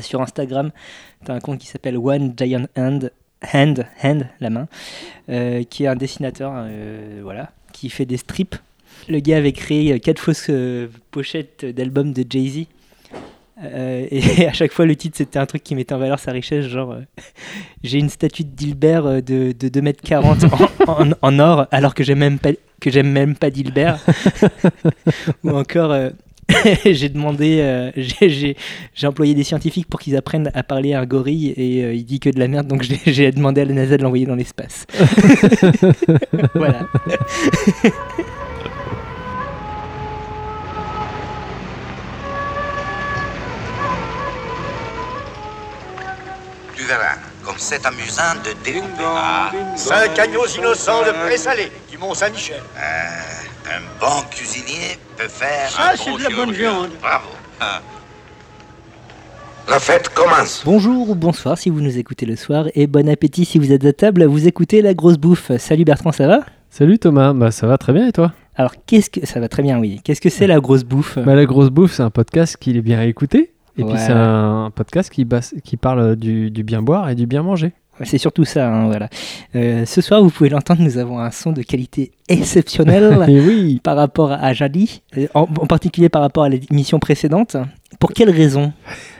sur Instagram, tu as un compte qui s'appelle One Giant Hand, Hand, Hand, la main, euh, qui est un dessinateur, euh, voilà, qui fait des strips. Le gars avait créé quatre fausses euh, pochettes d'albums de Jay-Z. Euh, et à chaque fois, le titre, c'était un truc qui mettait en valeur sa richesse, genre euh, j'ai une statue de Dilbert euh, de, de 2m40 en, or, alors que j'aime même pas, que j'aime même pas Dilbert. Ou encore, euh, j'ai demandé, euh, j'ai- employé des scientifiques pour qu'ils apprennent à parler à un gorille et euh, il dit que de la merde, donc j'ai demandé à la NASA de l'envoyer dans l'espace. voilà. Tu verras, comme c'est amusant de découper. Ah, Cinq agneaux innocents de présalé du Mont-Saint-Michel. Un bon cuisinier peut faire. Ça, un c'est bon de la bonne viande. Bravo. La fête commence. Bonjour ou bonsoir si vous nous écoutez le soir et bon appétit si vous êtes à table, vous écoutez la grosse bouffe. Salut Bertrand, ça va? Salut Thomas, bah ça va très bien et toi? Alors qu'est-ce que ça va très bien oui. Qu'est-ce que c'est la grosse bouffe? Bah, La grosse bouffe, c'est un podcast qui est bien à écouter. Et puis c'est un podcast qui, bas- qui parle du, du bien boire et du bien manger. C'est surtout ça, hein, voilà. Euh, ce soir, vous pouvez l'entendre, nous avons un son de qualité exceptionnelle oui par rapport à Jadi, euh, en, en particulier par rapport à l'émission précédente. Pour quelle raison?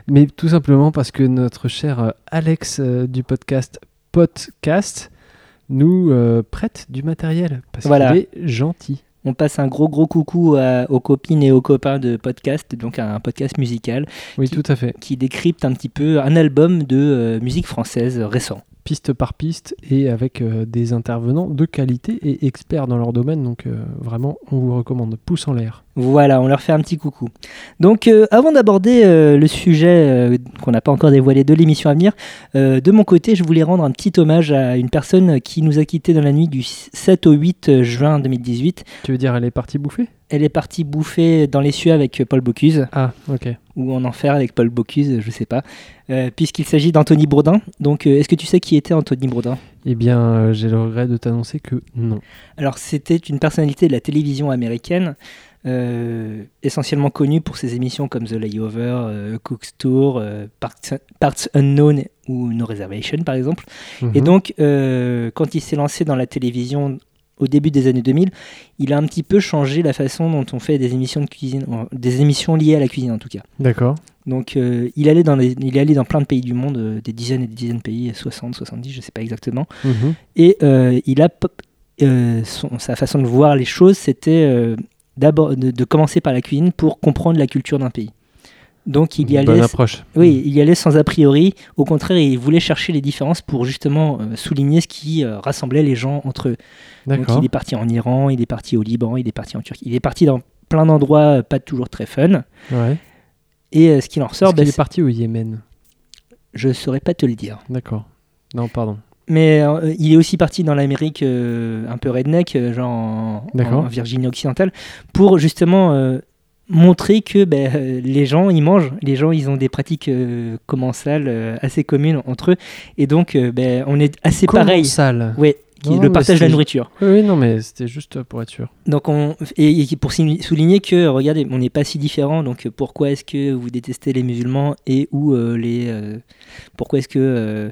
Mais tout simplement parce que notre cher euh, Alex euh, du podcast Podcast nous euh, prête du matériel. Parce Voilà. qu'il est gentil. On passe un gros gros coucou à- aux copines et aux copains de podcast, donc un podcast musical Oui, Qui- tout à fait. qui décrypte un petit peu un album de euh, musique française récent. Piste par piste et avec euh, des intervenants de qualité et experts dans leur domaine. Donc euh, vraiment, on vous recommande. Pouce en l'air. Voilà, on leur fait un petit coucou. Donc, euh, avant d'aborder le sujet qu'on n'a pas encore dévoilé de l'émission à venir, de mon côté, je voulais rendre un petit hommage à une personne qui nous a quittés dans la nuit du 7 au 8 juin 2018. Tu veux dire, elle est partie bouffer? Elle est partie bouffer dans les cieux avec Paul Bocuse, Ah, ok. Ou en enfer avec Paul Bocuse, je sais pas, euh, puisqu'il s'agit d'Anthony Bourdin. Donc, euh, est-ce que tu sais qui était Anthony Bourdin? Eh bien, euh, j'ai le regret de t'annoncer que non. Alors, c'était une personnalité de la télévision américaine, essentiellement connue pour ses émissions comme The Layover, Cook's Tour, Parts, Parts Unknown ou No Reservation, par exemple. Et Mhm. donc, quand il s'est lancé dans la télévision au début des années 2000, il a un petit peu changé la façon dont on fait des émissions de cuisine, des émissions liées à la cuisine en tout cas. D'accord. Donc, euh, il, allait dans les- il est allé dans plein de pays du monde, euh, des dizaines et des dizaines de pays, 60, 70, je sais pas exactement. Mhm. Et euh, il a son- sa façon de voir les choses, c'était d'abord de, de commencer par la cuisine pour comprendre la culture d'un pays. Donc il y allait, Bonne approche. oui, il y allait sans a priori. Au contraire, il voulait chercher les différences pour justement euh, souligner ce qui euh, rassemblait les gens entre eux. Donc il est parti en Iran, il est parti au Liban, il est parti en Turquie, il est parti dans plein d'endroits euh, pas toujours très fun. Ouais. Et ce qu'il en ressort, Est-ce ben, qu'il est parti au Yémen? Je saurais pas te le dire. D'accord. Non, pardon. Mais il est aussi parti dans l'Amérique un peu redneck, genre en, Virginie occidentale, pour justement montrer que ben, euh, les gens, ils mangent, les gens, ils ont des pratiques euh, commensales euh, assez communes entre eux, et donc euh, ben, on est assez pareil. sale. Ouais, qui- le partage de la nourriture. Oui, oui, non, mais c'était juste pour être sûr. Donc on, et, et pour souligner que, regardez, on n'est pas si différents, donc pourquoi est-ce que vous détestez les musulmans et ou les... pourquoi est-ce que...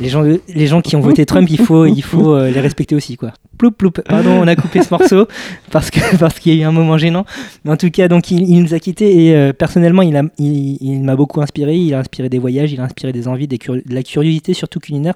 les gens, les gens qui ont voté Trump, il faut, il faut euh, les respecter aussi, quoi. Ploup, ploup. Pardon, on a coupé ce morceau parce que parce qu'il y a eu un moment gênant. Mais en tout cas, donc il, nous a quittés et euh, personnellement, il a, il, m'a beaucoup inspiré. Il a inspiré des voyages, il a inspiré des envies, de la curiosité, surtout culinaire,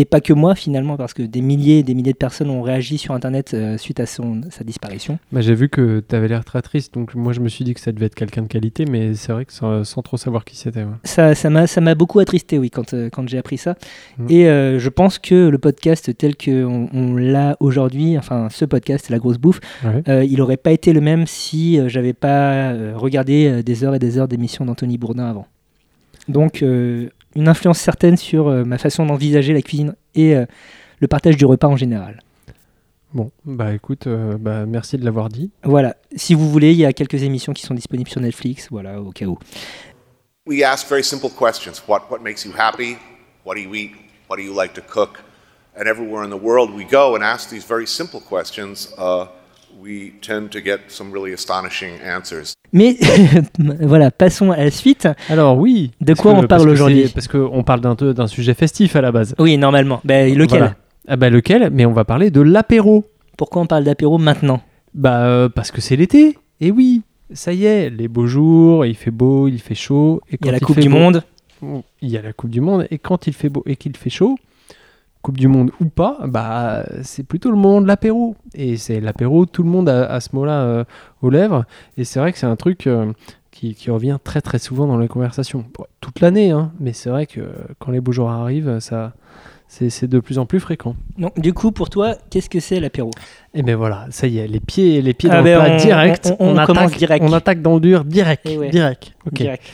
et pas que moi finalement, parce que des milliers, et des milliers de personnes ont réagi sur Internet euh, suite à son, sa disparition. Bah, J'ai vu que tu avais l'air très triste, donc moi je me suis dit que ça devait être quelqu'un de qualité, mais c'est vrai que sans, sans trop savoir qui c'était. ouais. Ça, m'a, ça m'a beaucoup attristé, oui, quand, euh, quand j'ai appris ça. Mm. Et euh, je pense que le podcast tel qu'on on, l'a aujourd'hui, enfin ce podcast, La Grosse Bouffe, Ouais. il n'aurait pas été le même si j'avais pas regardé des heures et des heures d'émissions d'Anthony Bourdin avant. Donc, euh, une influence certaine sur euh, ma façon d'envisager la cuisine et euh, le partage du repas en général. Bon, bah écoute, euh, bah, merci de l'avoir dit. Voilà, si vous voulez, il y a quelques émissions qui sont disponibles sur Netflix, voilà, au cas où. We ask very simple questions. What, what makes you happy? What do you eat? What do you like to cook? And everywhere in the world we go and ask these very simple questions uh, we tend to get some really astonishing answers. Mais voilà, passons à la suite. Alors oui. De quoi que- on parle aujourd'hui? Parce qu'on parle d'un sujet festif à la base. Oui, normalement. Ben, lequel? Voilà. Ah bah lequel? Mais on va parler de l'apéro. Pourquoi on parle d'apéro maintenant? Bah euh, parce que c'est l'été. Et oui, ça y est, les beaux jours, il fait beau, il fait chaud. Et Il y quand a la Coupe du beau- Monde. Il y a la Coupe du Monde et quand il fait beau et qu'il fait chaud, Coupe du Monde ou pas, bah c'est plutôt le moment de l'apéro. Et c'est l'apéro, tout le monde a, a ce mot-là euh, aux lèvres. Et c'est vrai que c'est un truc euh, qui, qui revient très très souvent dans les conversations. Bon, toute l'année, hein, mais c'est vrai que quand les beaux jours arrivent, ça, c'est de plus en plus fréquent. Donc, du coup, pour toi, qu'est-ce que c'est l'apéro? Et ben voilà, ça y est, les pieds, les pieds Ah dans ben, le plat on- direct. on- on attaque, commence direct. On attaque dans le dur direct. Eh ouais. Direct. Ok. Direct.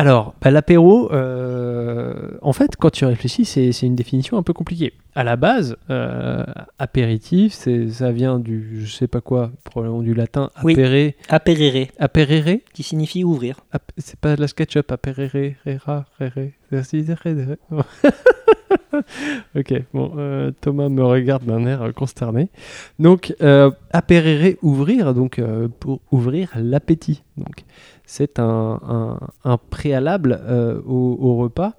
Alors, bah, l'apéro, euh, en fait, quand tu réfléchis, c'est une définition un peu compliquée. À la base, euh, apéritif, c'est- ça vient du, je sais pas quoi, probablement du latin Oui. apéré, Apérere, apérere. qui signifie ouvrir. C'est pas de la SketchUp, apérere, rera, rere. Ok, bon, euh, Thomas me regarde d'un air consterné. Donc, apérere, ouvrir, donc pour ouvrir l'appétit. Donc, c'est un, un- un préalable euh, au, au repas,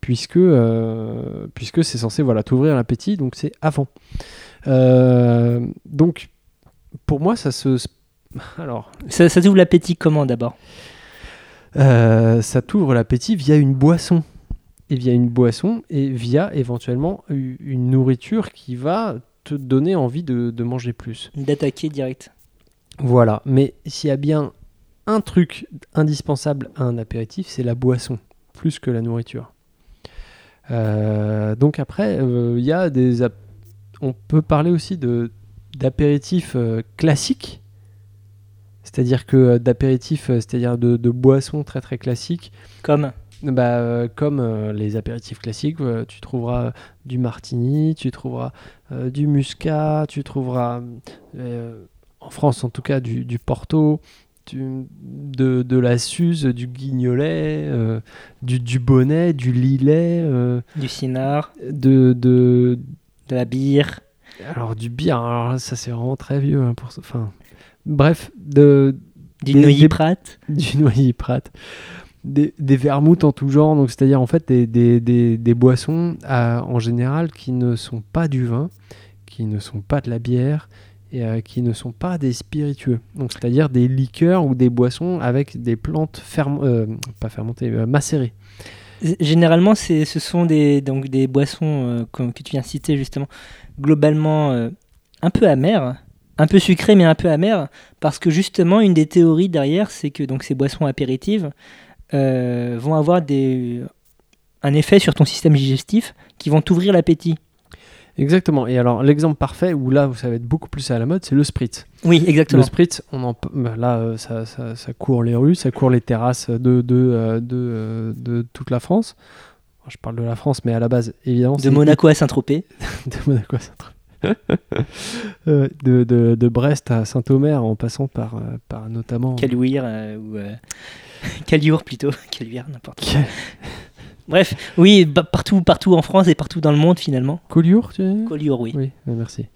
puisque, euh, puisque c'est censé voilà, t'ouvrir l'appétit, donc c'est avant. Euh, donc, pour moi, ça se. Alors, Ça, ça t'ouvre l'appétit comment d'abord? Ça t'ouvre l'appétit via une boisson. Et via une boisson et via éventuellement une nourriture qui va te donner envie de, de manger plus. D'attaquer direct. Voilà. Mais s'il y a bien un truc indispensable à un apéritif, c'est la boisson, plus que la nourriture. Euh, donc après, euh, il y a des... On peut parler aussi de d'apéritifs euh, classiques. C'est-à-dire que d'apéritifs, c'est-à-dire de, de boissons très très classiques, Comme bah, comme les apéritifs classiques, tu trouveras du martini, tu trouveras du muscat, tu trouveras, en France en tout cas, du, du porto, du- de, de la suze, du guignolet, euh, du, du bonnet, du lilet, euh, du cinard, de, de, de la bière. alors du bière, alors ça c'est vraiment très vieux. hein, pour, enfin, bref, de, Du Des- noyer des- prat. du noyer prat, des, des vermouths en tout genre, donc c'est-à-dire en fait des, des, des, des boissons euh, en général qui ne sont pas du vin, qui ne sont pas de la bière et euh, qui ne sont pas des spiritueux. Donc c'est-à-dire des liqueurs ou des boissons avec des plantes euh, pas fermentées, euh, macérées. Généralement, ce sont des, donc des boissons comme- que tu viens citer justement, globalement un peu amères, un peu sucrées mais un peu amères, parce que justement, une des théories derrière, c'est que donc, ces boissons apéritives vont avoir des, un effet sur ton système digestif qui vont t'ouvrir l'appétit. Exactement. Et alors l'exemple parfait où là ça va être beaucoup plus à la mode, c'est le spritz. Oui, exactement. Le spritz, on en, p- bah, là, euh, ça, ça- ça court les rues, ça court les terrasses de, de, euh, de, euh, de toute la France. Je parle de la France, mais à la base, évidemment, De Monaco à Saint-Tropez. de Monaco à Saint-Tropez. De, de- de Brest à Saint-Omer, en passant par, par notamment. Caluire euh, ou euh, plutôt, Caluire, n'importe. quoi. Bref, oui, bah, partout, partout en France et partout dans le monde finalement. Collioure, tu dis Collioure, oui. Oui, ouais, merci.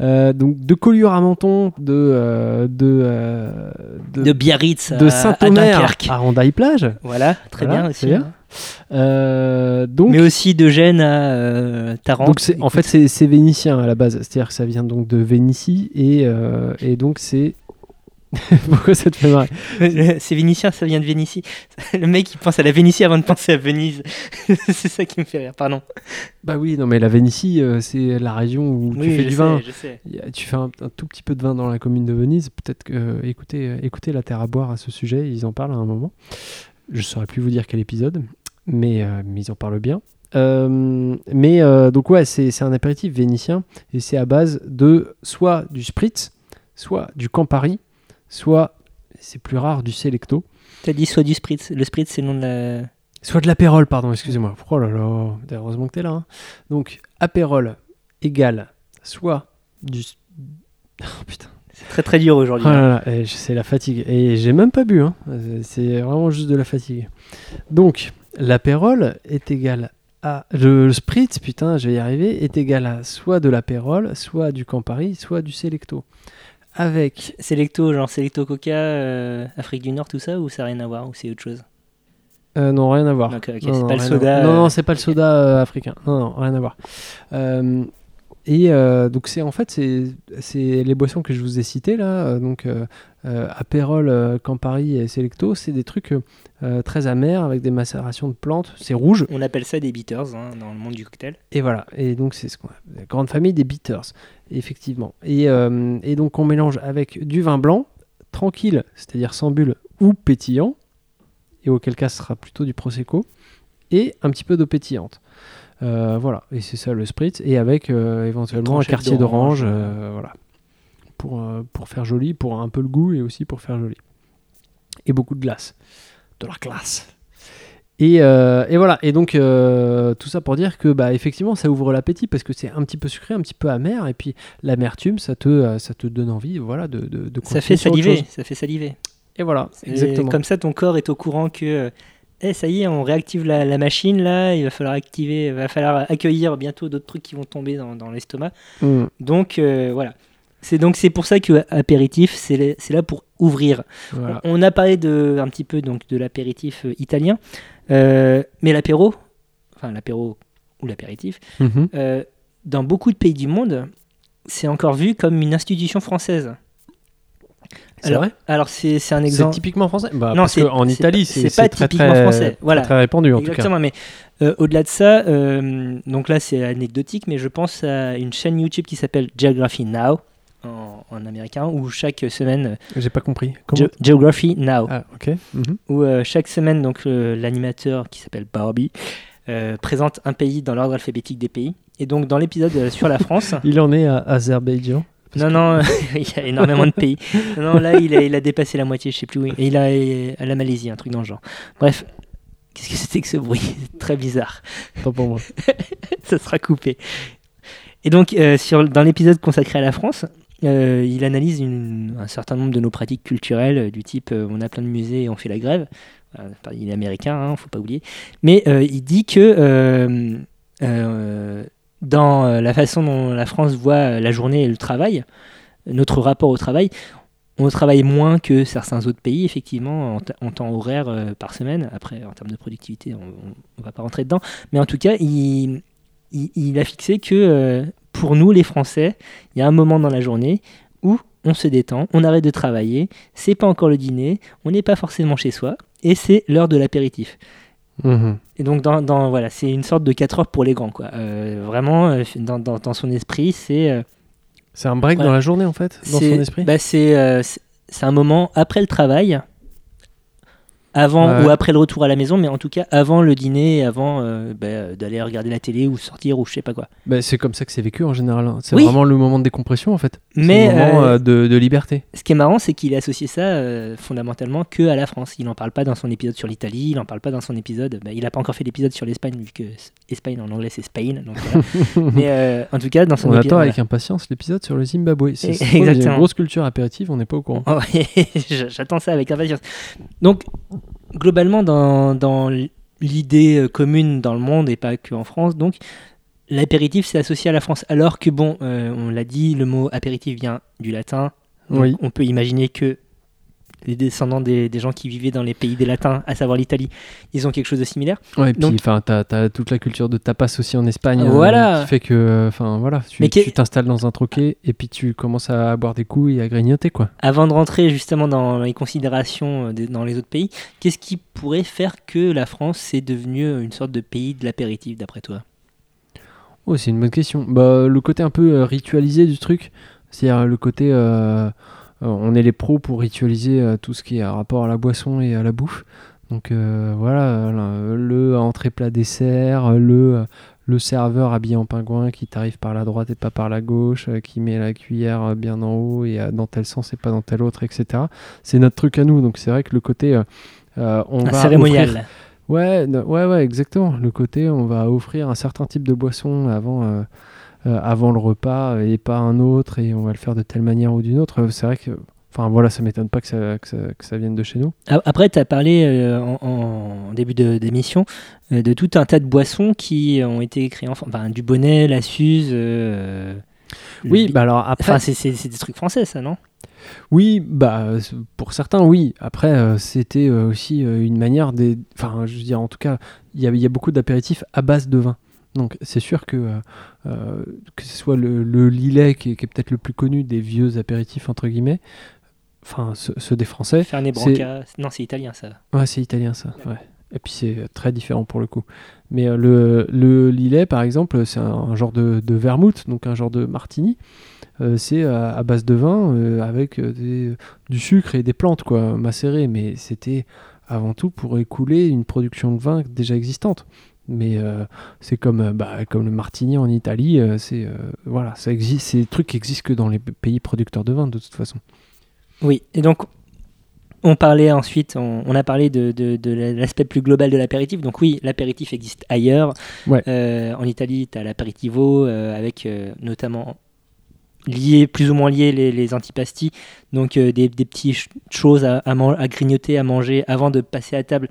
Euh, donc de Collioure à Menton, de euh, de, euh, de, De Biarritz à, de à Saint-Omer Dunkerque. à Rondaille-Plage. Voilà, très Voilà, bien aussi. bien. hein. Euh, donc Mais aussi de Gênes à euh, Tarente. Donc en fait c'est, c'est vénitien à la base, c'est-à-dire que ça vient donc de Vénitie et, euh, et donc c'est... Pourquoi ça te fait marrer c'est vénitien, ça vient de Vénitie. Le mec il pense à la Vénitie avant de penser à Venise. c'est ça qui me fait rire, pardon. Bah oui, non mais la Vénitie euh, c'est la région où tu fais du sais, vin. je sais. Tu fais un, un tout petit peu de vin dans la commune de Venise, peut-être que euh, écoutez, euh, écoutez la Terre à boire à ce sujet, ils en parlent à un moment. Je ne saurais plus vous dire quel épisode, mais, euh, mais ils en parlent bien. Euh, mais euh, donc ouais, c'est un apéritif vénitien et c'est à base de soit du spritz, soit du Campari, soit, c'est plus rare, du Selecto, T'as dit soit du spritz. Le spritz c'est le nom de la. soit de l'apérole, pardon, excusez-moi. Oh là là, heureusement que t'es là. hein. Donc apérole égale soit du... Oh putain. C'est très très dur aujourd'hui. Oh là, eh, c'est la fatigue. Et j'ai même pas bu, hein. C'est vraiment juste de la fatigue. Donc, l'apérole est égal à. Le, le spritz, putain, je vais y arriver, est égal à soit de l'apérole, soit du Campari, soit du Selecto. Avec. Selecto, genre Selecto Coca, euh, Afrique du Nord, tout ça, ou ça n'a rien à voir, ou c'est autre chose? Euh, non, rien à voir. Donc, Non, c'est non, pas le soda. Non, non, c'est pas le soda africain. Non, non, rien à voir. Euh, et donc, c'est en fait, c'est c'est les boissons que je vous ai citées là. donc, Aperol, euh, Campari et Selecto, c'est des trucs euh, très amers avec des macérations de plantes. C'est rouge. On appelle ça des bitters hein, dans le monde du cocktail. Et voilà. Et donc, c'est ce qu'on la grande famille des bitters, effectivement. Et, euh, et donc, on mélange avec du vin blanc, tranquille, c'est-à-dire sans bulle ou pétillant, et auquel cas ce sera plutôt du prosecco, et un petit peu d'eau pétillante. Euh, voilà. Et c'est ça le spritz. Et avec euh, éventuellement un quartier d'orange. d'orange, euh, voilà. Pour, euh, pour faire joli, pour un peu le goût et aussi pour faire joli. Et beaucoup de glace. De la glace. Et, euh, et voilà, et donc euh, tout ça pour dire que bah, effectivement ça ouvre l'appétit parce que c'est un petit peu sucré, un petit peu amer, et puis l'amertume ça te, euh, ça te donne envie voilà, de, de, de Ça fait saliver, ça fait saliver. Et voilà, Et exactement. Comme ça, ton corps est au courant que, eh, ça y est, on réactive la, la machine là. Il va falloir activer, il va falloir accueillir bientôt d'autres trucs qui vont tomber dans, dans l'estomac. Mm. Donc voilà. C'est donc c'est pour ça que apéritif, c'est là- c'est pour ouvrir. Voilà. On, on a parlé de un petit peu donc de l'apéritif euh, italien, Euh, mais l'apéro, enfin l'apéro ou l'apéritif, Mhm. euh, dans beaucoup de pays du monde, c'est encore vu comme une institution française. C'est alors, vrai? Alors c'est c'est un C'est exemple. typiquement français? Bah, Non, Parce c'est- qu'en c'est Italie, c'est c'est c'est pas très, typiquement très, français. Voilà. très répandu en tout cas. Exactement, mais euh, au-delà de ça, euh, donc là c'est anecdotique, mais je pense à une chaîne YouTube qui s'appelle Geography Now en, en américain, où chaque semaine, J'ai pas compris. Comment Ge- Geography Now, Ah, ok. Mhm. où euh, chaque semaine donc l'animateur qui s'appelle Barbie euh, présente un pays dans l'ordre alphabétique des pays. Et donc dans l'épisode euh, sur la France, Il en est à Azerbaïdjan. non non, il y a énormément de pays. Non, là il a, il a dépassé la moitié, je sais plus où. Et il a à la Malaisie, un truc dans le genre. Bref, qu'est-ce que c'était que ce bruit Très bizarre. Pas pour moi. ça sera coupé. Et donc, euh, sur, dans l'épisode consacré à la France, euh, il analyse un certain nombre de nos pratiques culturelles, euh, du type euh, on a plein de musées et on fait la grève. Il est américain, hein, faut pas oublier. Mais il dit que dans la façon dont la France voit la journée et le travail, notre rapport au travail, on travaille moins que certains autres pays, effectivement, en, temps horaire par semaine. Après, en termes de productivité, on ne va pas rentrer dedans. Mais en tout cas, il, a fixé que pour nous, les Français, il y a un moment dans la journée où on se détend, on arrête de travailler, c'est pas encore le dîner, on n'est pas forcément chez soi, et c'est l'heure de l'apéritif. Mhm. Et donc, dans, dans- voilà, c'est une sorte de 4 heures pour les grands. Quoi. Euh, vraiment, euh, dans, dans- dans son esprit, c'est euh, C'est un break Ouais. dans la journée en fait, dans son esprit? bah, euh, c'est un moment après le travail, avant Ouais. ou après le retour à la maison, mais en tout cas avant le dîner, avant euh, bah, d'aller regarder la télé ou sortir ou je sais pas quoi. Bah, c'est comme ça que c'est vécu en général. hein. C'est Oui. vraiment le moment de décompression en fait. Mais, le moment euh, euh, de, de liberté. Ce qui est marrant, c'est qu'il a associé ça euh, fondamentalement que à la France. Il n'en parle pas dans son épisode sur l'Italie, il n'en parle pas dans son épisode. bah, il n'a pas encore fait l'épisode sur l'Espagne, vu que Espagne en anglais c'est Spain. donc voilà. Mais en tout cas, dans son On épisode. attend voilà. avec impatience l'épisode sur le Zimbabwe. C'est une grosse culture apéritive, on n'est pas au courant. Oh, J'attends ça avec impatience. Donc, globalement, dans, dans l'idée euh, commune dans le monde et pas que en France, donc l'apéritif c'est associé à la France. Alors que bon, euh, on l'a dit, le mot apéritif vient du latin. Oui. On peut imaginer que les descendants des, des gens qui vivaient dans les pays des latins, à savoir l'Italie, ils ont quelque chose de similaire. Ouais, et puis enfin, t'as as toute la culture de tapas aussi en Espagne, euh, Voilà. qui fait que, euh, enfin voilà, tu t'installes dans un troquet et puis tu commences à boire des coups et à grignoter quoi. Avant de rentrer justement dans les considérations euh, dans les autres pays, qu'est-ce qui pourrait faire que la France c'est devenu une sorte de pays de l'apéritif d'après toi? Oh, c'est une bonne question. Bah, le côté un peu euh, ritualisé du truc, c'est-à-dire le côté, euh, euh, on est les pros pour ritualiser euh, tout ce qui est à rapport à la boisson et à la bouffe. Donc euh, voilà, euh, le entrée plat dessert, le euh, le serveur habillé en pingouin qui t'arrive par la droite et pas par la gauche, euh, qui met la cuillère euh, bien en haut et euh, dans tel sens et pas dans tel autre, etc. C'est notre truc à nous. Donc c'est vrai que le côté, euh, euh, on Un va cérémonial. offrir- Ouais, ouais, ouais, exactement. Le côté, on va offrir un certain type de boisson avant, euh, euh, avant le repas et pas un autre, et on va le faire de telle manière ou d'une autre. C'est vrai que, enfin voilà, ça m'étonne pas que ça, que ça, que ça vienne de chez nous. Après, tu as parlé euh, en, en début de- d'émission euh, de tout un tas de boissons qui ont été créées en France. Enfin, du bonnet, la Suze, euh, Oui, Le- bah alors après, Enfin, c'est- des trucs français, ça, non? Oui, bah euh, pour certains, oui. Après, euh, c'était euh, aussi euh, une manière des. Enfin, je veux dire, en tout cas, il y a, il y a beaucoup d'apéritifs à base de vin. Donc, c'est sûr que euh, euh, que ce soit le, le Lillet, qui est, qui est peut-être le plus connu des vieux apéritifs entre guillemets, enfin ceux, ceux des Français. Fernet Branca. Non, c'est italien, ça. Ouais, c'est italien ça. Ouais. Et puis c'est très différent pour le coup. Mais euh, le, le Lillet, par exemple, c'est un, un genre de, de vermouth, donc un genre de martini. Euh, c'est à, à base de vin avec des- du sucre et des plantes quoi, macérées. Mais c'était avant tout pour écouler une production de vin déjà existante. Mais euh, c'est comme, euh, bah, comme le martini en Italie, euh, c'est euh, voilà, ça existe, c'est des trucs qui existent que dans les pays producteurs de vin de toute façon. Oui, et donc on parlait ensuite, on, on a parlé de, de- de l'aspect plus global de l'apéritif. Donc oui, l'apéritif existe ailleurs. Ouais. En Italie, tu as l'aperitivo avec notamment lié, plus ou moins lié les, les antipasti, donc des, des petites ch- choses à, à grignoter, à manger avant de passer à table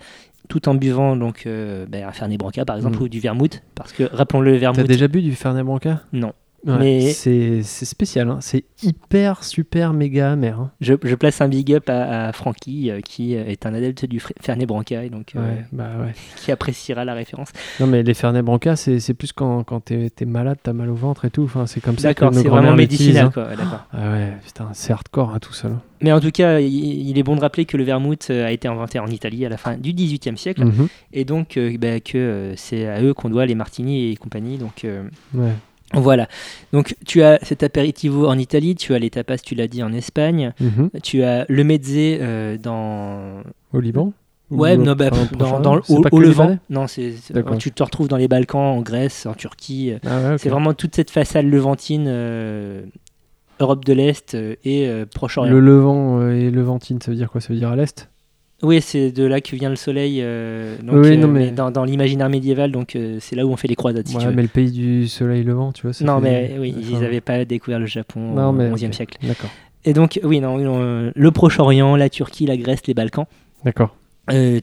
tout en buvant donc euh, ben, un Fernet Branca par exemple Mm. ou du vermouth parce que rappelons-le le T'as vermouth déjà bu du Fernet Branca non Ouais, Mais- c'est c'est spécial, hein. c'est hyper super méga amer. hein. je, je place un big up à, à Francky euh, qui euh, est un adepte du Fernet Branca et donc euh, Ouais, bah ouais. qui appréciera la référence Non mais les Fernet Branca, c'est c'est plus quand, quand t'es es malade, t'as mal au ventre et tout. Enfin, c'est comme ça que nos c'est vraiment médicinal hein. quoi. Ah ouais, putain, c'est hardcore hein, tout ça. là. Mais en tout cas, il, il est bon de rappeler que le vermouth a été inventé en Italie à la fin du XVIIIe siècle Mhm. et donc euh, bah, que c'est à eux qu'on doit les martini et compagnie. Donc Ouais. Voilà. Donc tu as cet apéritivo en Italie, tu as les tapas, tu l'as dit en Espagne, Mhm. tu as le mezze euh, dans Au Liban Ouais, Ou, non, bah, dans, dans au, Levant. Non, c'est, tu te retrouves dans les Balkans, en Grèce, en Turquie. Ah ouais, ok. C'est vraiment toute cette façade levantine, euh, Europe de l'Est euh, et euh, Proche-Orient. Le Levant euh, et Levantine, ça veut dire quoi? Ça veut dire à l'est? Oui, c'est de là que vient le soleil. euh, donc, Oui, euh, non, mais- mais dans, dans l'imaginaire médiéval, donc euh, c'est là où on fait les croisades, si Ouais, mais le pays du soleil levant, tu vois. Non, fait- mais oui, ils n'avaient pas découvert le Japon Non, au XIe siècle. D'accord. Et donc, oui, non, le Proche-Orient, la Turquie, la Grèce, les Balkans. D'accord.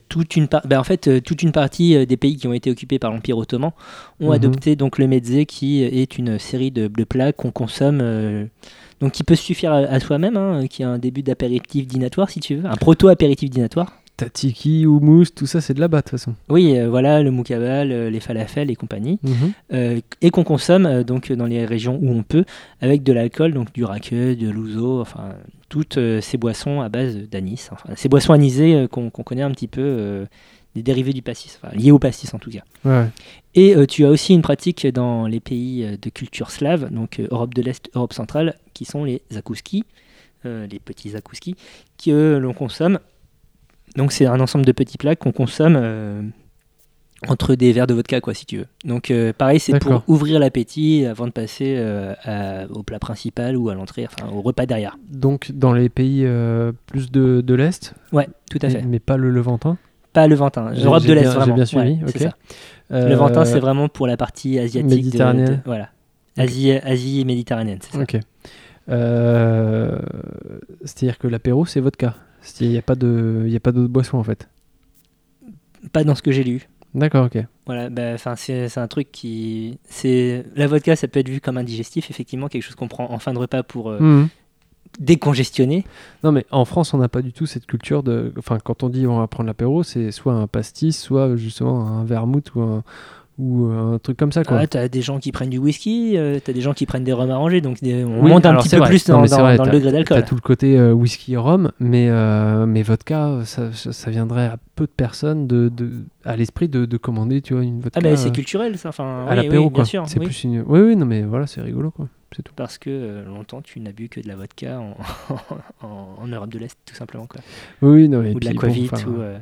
Toute une par- ben, en fait, toute une partie des pays qui ont été occupés par l'Empire ottoman ont Mhm. adopté donc le mezze, qui est une série de, de plats qu'on consomme, donc qui peut suffire à, à soi-même, hein, qui est un début d'apéritif dînatoire, si tu veux, un proto-apéritif dînatoire. Tatiki, houmous, tout ça, c'est de là-bas de toute façon. Oui, euh, voilà, le moukabal, euh, les falafels et compagnie, Mhm. euh, et qu'on consomme donc dans les régions où on peut, avec de l'alcool, donc du raqueux, de l'ouzo, enfin toutes ces boissons à base d'anis, enfin ces boissons anisées qu'on connaît un petit peu, des dérivés du pastis, enfin liés au pastis en tout cas. Ouais. Et euh, tu as aussi une pratique dans les pays euh, de culture slave, donc euh, Europe de l'Est, Europe centrale, qui sont les zakouskis, euh, les petits zakouskis, qui eux l'on consomme. Donc c'est un ensemble de petits plats qu'on consomme entre des verres de vodka, quoi, si tu veux. Donc pareil, c'est pour ouvrir l'appétit avant de passer à- au plat principal ou à l'entrée, enfin au repas derrière. Donc, dans les pays plus de, de l'Est, Ouais, tout à mais, fait. mais pas le Levantin? Pas Levantin, J'ai- Europe j'ai de l'Est bien- j'ai vraiment. bien suivi, Ouais, ça. Euh, Levantin, c'est vraiment pour la partie asiatique. Méditerranéenne. de- voilà. Asie, Asie méditerranéenne, c'est ça. Ok. Euh, C'est-à-dire que l'apéro, c'est vodka. Il n'y a pas de- il y a pas d'autre boisson en fait. Pas dans ce que j'ai lu. D'accord, ok. Voilà, bah, enfin c'est c'est un truc qui, c'est la vodka, ça peut être vu comme un digestif, effectivement, quelque chose qu'on prend en fin de repas pour euh, Mhm. Décongestionner. Non, mais en France, on n'a pas du tout cette culture de. Enfin, quand on dit on va prendre l'apéro, c'est soit un pastis, soit justement un vermouth ou un, ou un truc comme ça, quoi. Ah, t'as des gens qui prennent du whisky, euh, t'as des gens qui prennent des rhums arrangés, donc des- on Oui, monte un petit peu vrai. plus Non, dans, vrai, dans le t'as- degré T'as d'alcool. tout le côté euh, whisky rhum, mais, euh, mais vodka, ça, ça, ça viendrait à peu de personnes de, de, à l'esprit de, de commander, tu vois, une vodka. Ah bah c'est culturel ça, enfin à oui, l'apéro, oui, quoi. C'est oui. plus une. Oui, oui, non, mais voilà, c'est rigolo, quoi. C'est tout. parce que euh, longtemps tu n'as bu que de la vodka en, en, en Europe de l'Est tout simplement quoi. Oui, non, et ou de la puis, bon, Covid enfin, ou euh,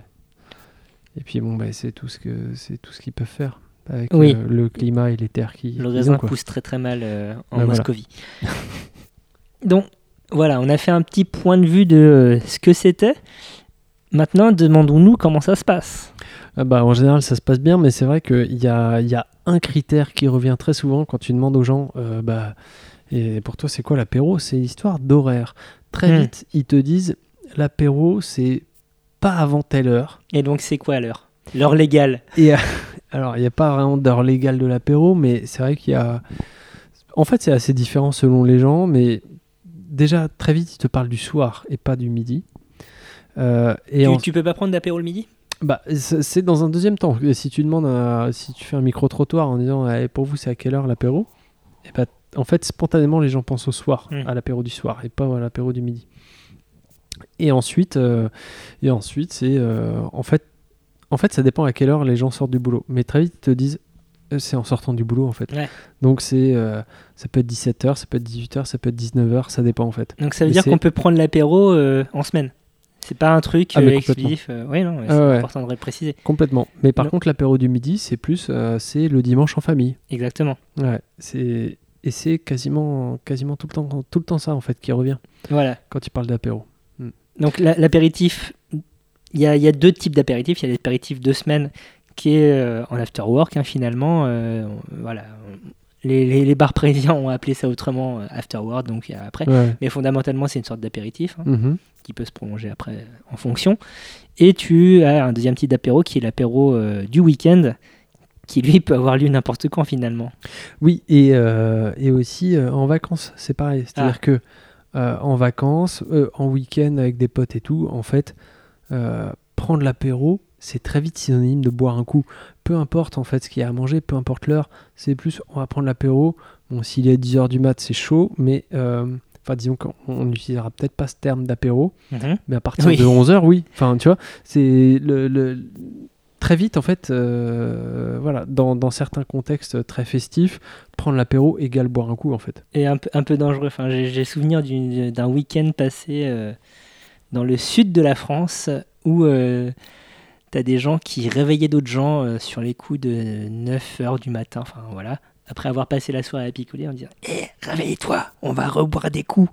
Et puis bon, bah, c'est tout ce que c'est tout ce qu'ils peuvent faire avec Oui. euh, le climat et les terres qui. le raisin pousse très très mal en Bah, voilà. Moscovie. donc voilà, on a fait un petit point de vue de ce que c'était. Maintenant, demandons-nous comment ça se passe. Ah bah, en général, ça se passe bien, mais c'est vrai qu'il y a, il y a un critère qui revient très souvent quand tu demandes aux gens, euh, bah, et pour toi, c'est quoi l'apéro? C'est l'histoire d'horaire. Très Hmm. vite, ils te disent, l'apéro, c'est pas avant telle heure. Et donc, c'est quoi l'heure? L'heure légale Et euh, alors, il n'y a pas vraiment d'heure légale de l'apéro, mais c'est vrai qu'il y a. En fait, c'est assez différent selon les gens, mais déjà, très vite, ils te parlent du soir et pas du midi. Euh, et Tu, en- tu peux pas prendre d'apéro le midi? Bah, c'est dans un deuxième temps. Si tu demandes, à- si tu fais un micro-trottoir en disant Eh, pour vous, c'est à quelle heure l'apéro? Et bah, En fait, spontanément, les gens pensent au soir, Mm. à l'apéro du soir, et pas à l'apéro du midi. Et ensuite, euh, et ensuite c'est. euh, en, fait, en fait, ça dépend à quelle heure les gens sortent du boulot. Mais très vite, ils te disent euh, c'est en sortant du boulot, en fait. Ouais. Donc, c'est, euh, ça peut être 17h, ça peut être 18h, ça peut être 19h, ça dépend, en fait. Donc ça veut dire qu'on peut prendre l'apéro euh, en semaine? C'est pas un truc Ah, euh, euh, oui, non, Ah c'est ouais. important de préciser. Complètement. Mais par Non. contre, l'apéro du midi, c'est plus. euh, c'est le dimanche en famille. Exactement. Ouais, c'est et c'est quasiment quasiment tout le temps tout le temps ça en fait qui revient Voilà. quand tu parles d'apéro. Donc la- l'apéritif, il y a, y a deux types d'apéritifs. Il y a l'apéritif de semaine qui est euh, en after work hein, finalement. euh, voilà. Les, les- les bars parisiens ont appelé ça autrement euh, after work, donc a après. Ouais. Mais fondamentalement, c'est une sorte d'apéritif. hein. Mhm. qui peut se prolonger après euh, en fonction. Et tu as un deuxième type d'apéro qui est l'apéro euh, du week-end, qui lui peut avoir lieu n'importe quand finalement. Oui et, euh, et aussi euh, en vacances c'est pareil. C'est-à-dire Ah. que euh, en vacances, euh, en week-end avec des potes et tout, en fait, euh, prendre l'apéro c'est très vite synonyme de boire un coup. Peu importe en fait ce qu'il y a à manger, peu importe l'heure, c'est plus on va prendre l'apéro. Bon s'il est 10h du mat c'est chaud, mais euh, enfin disons qu'on on n'utilisera peut-être pas ce terme d'apéro. Mais à partir Oui. de 11h, oui. Enfin, tu vois, c'est le, le- très vite, en fait, euh, voilà, dans, dans certains contextes très festifs, prendre l'apéro égale boire un coup, en fait. Et un peu, un peu dangereux. Enfin, j'ai, souvenir d'un week-end passé euh, dans le sud de la France où as des gens qui réveillaient d'autres gens euh, sur les coups de 9h du matin. Enfin, voilà. Après avoir passé la soirée à picoler, en disant Hé, réveille-toi, on va reboire des coups.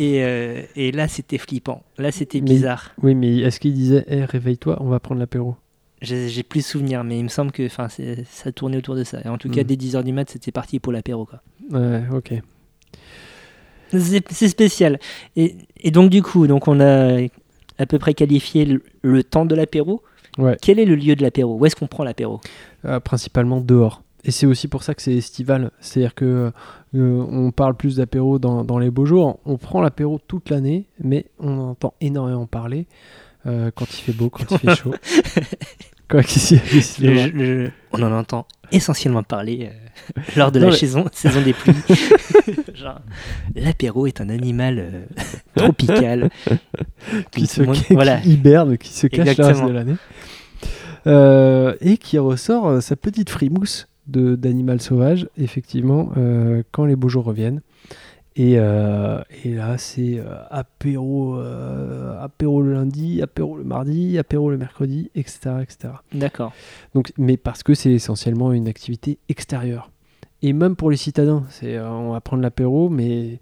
Et, euh, et là, c'était flippant. Là, c'était bizarre. Oui, mais est-ce qu'il disait, Eh, réveille-toi, on va prendre l'apéro? J'ai plus souvenir, mais il me semble que ça tournait autour de ça. Et en tout cas, Mm. dès 10h du mat, c'était parti pour l'apéro. quoi. Ouais, ok. C'est c'est spécial. Et, et donc, du coup, donc on a à peu près qualifié le, le temps de l'apéro. Ouais. Quel est le lieu de l'apéro? Où est-ce qu'on prend l'apéro? Euh, principalement dehors. Et c'est aussi pour ça que c'est estival. C'est-à-dire que euh, on parle plus d'apéro dans, dans les beaux jours. On prend l'apéro toute l'année, mais on entend énormément parler euh, quand il fait beau, quand il fait chaud. Quoi qu'il s'y- qu'il s'y- Le- le- On en entend essentiellement parler euh, lors de Non, la mais- saison, saison des pluies. Genre, l'apéro est un animal euh, tropical. qui, se, monde- qui voilà. hiberne, qui se cache le reste Exactement. de l'année. Euh, et qui ressort euh, sa petite frimousse de- d'animal sauvage, effectivement, euh, quand les beaux jours reviennent. Et, euh, et là, c'est euh, apéro, euh, apéro le lundi, apéro le mardi, apéro le mercredi, etc. etc. D'accord. Donc, mais parce que c'est essentiellement une activité extérieure. Et même pour les citadins, c'est, on va prendre l'apéro, mais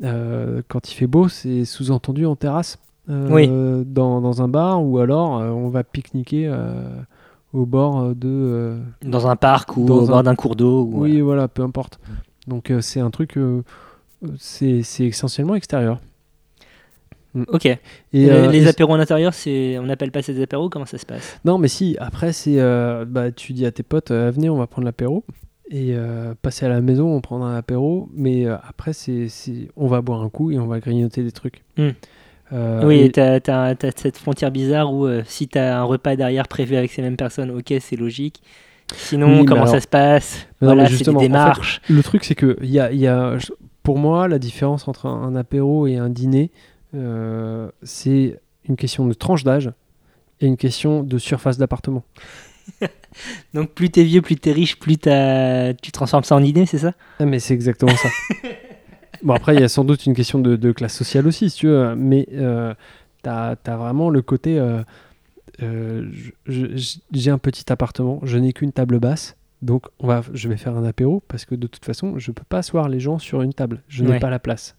quand il fait beau, c'est sous-entendu en terrasse, Oui. dans, dans un bar, ou alors on va pique-niquer au bord de... Dans un parc ou au bord d'un cours d'eau. ou- Oui, voilà, peu importe. Donc c'est un truc, c'est, c'est essentiellement extérieur. Ok. Et, les euh, les apéros en intérieur, c'est... on n'appelle pas des apéros Comment ça se passe? Non, mais si, après, c'est. euh, bah, tu dis à tes potes, euh, venez, on va prendre l'apéro. Et passer à la maison, on prendra un apéro. Mais après, c'est, c'est- on va boire un coup et on va grignoter des trucs. Euh, Oui, et- t'as, t'as cette frontière bizarre où si t'as un repas derrière prévu avec ces mêmes personnes, ok, c'est logique. Sinon, Oui, comment ça se passe? Voilà, c'est des justement, en fait, démarches. Le truc, c'est que il y a, y pour moi, la différence entre un, un apéro et un dîner, euh, c'est une question de tranche d'âge et une question de surface d'appartement. Donc plus t'es vieux, plus t'es riche, plus tu transformes ça en idée, c'est ça? Ah, mais c'est exactement ça. bon, après, il y a sans doute une question de, de classe sociale aussi, si tu veux, mais euh, t'as as vraiment le côté. euh, euh, J'ai un petit appartement, je n'ai qu'une table basse, donc on va, je vais faire un apéro parce que de toute façon, je peux pas asseoir les gens sur une table, je n'ai Ouais. pas la place.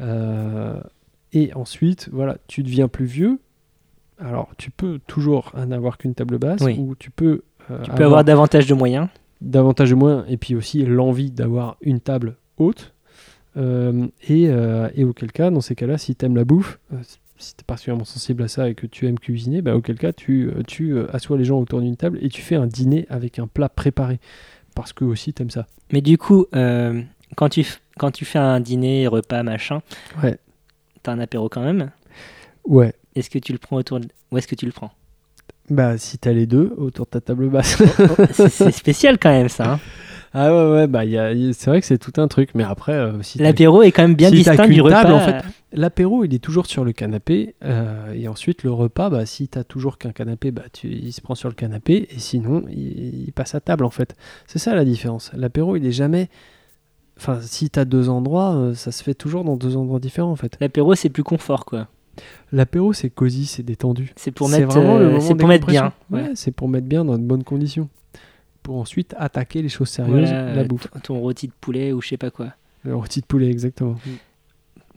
Euh, et ensuite, voilà, tu deviens plus vieux. Alors, tu peux toujours n'avoir qu'une table basse, Oui. ou tu peux. euh, Tu peux avoir davantage de moyens. davantage de moyens et puis aussi l'envie d'avoir une table haute. Euh, et, et auquel cas, dans ces cas-là, si tu aimes la bouffe, si tu es particulièrement sensible à ça et que tu aimes cuisiner, bah, auquel cas, tu, euh, tu euh, assois les gens autour d'une table et tu fais un dîner avec un plat préparé. parce que aussi t'aimes ça. Mais du coup, euh, quand, tu, quand tu fais un dîner, repas, machin, Ouais. t'as un apéro quand même? Ouais. Est-ce que tu le prends autour de... Où est-ce que tu le prends? Bah, si t'as les deux autour de ta table basse. C'est c'est spécial quand même ça. hein. ah ouais, ouais, bah, y a- c'est vrai que c'est tout un truc, mais après, euh, si L'apéro est quand même bien si distinct du repas. table, en fait, l'apéro, il est toujours sur le canapé, euh, et ensuite le repas, bah, si t'as toujours qu'un canapé, bah, tu, il se prend sur le canapé, et sinon, il, il passe à table, en fait. C'est ça la différence. L'apéro, il est jamais. Enfin, si t'as deux endroits, euh, ça se fait toujours dans deux endroits différents, en fait. L'apéro c'est plus confort quoi. L'apéro, c'est cosy, c'est détendu. C'est pour C'est mettre, vraiment le euh, moment c'est de pour mettre bien. Ouais, c'est pour mettre bien dans de bonnes conditions. Pour ensuite attaquer les choses sérieuses, Voilà, la bouffe. ton- Ton rôti de poulet ou je sais pas quoi. Le rôti de poulet, exactement.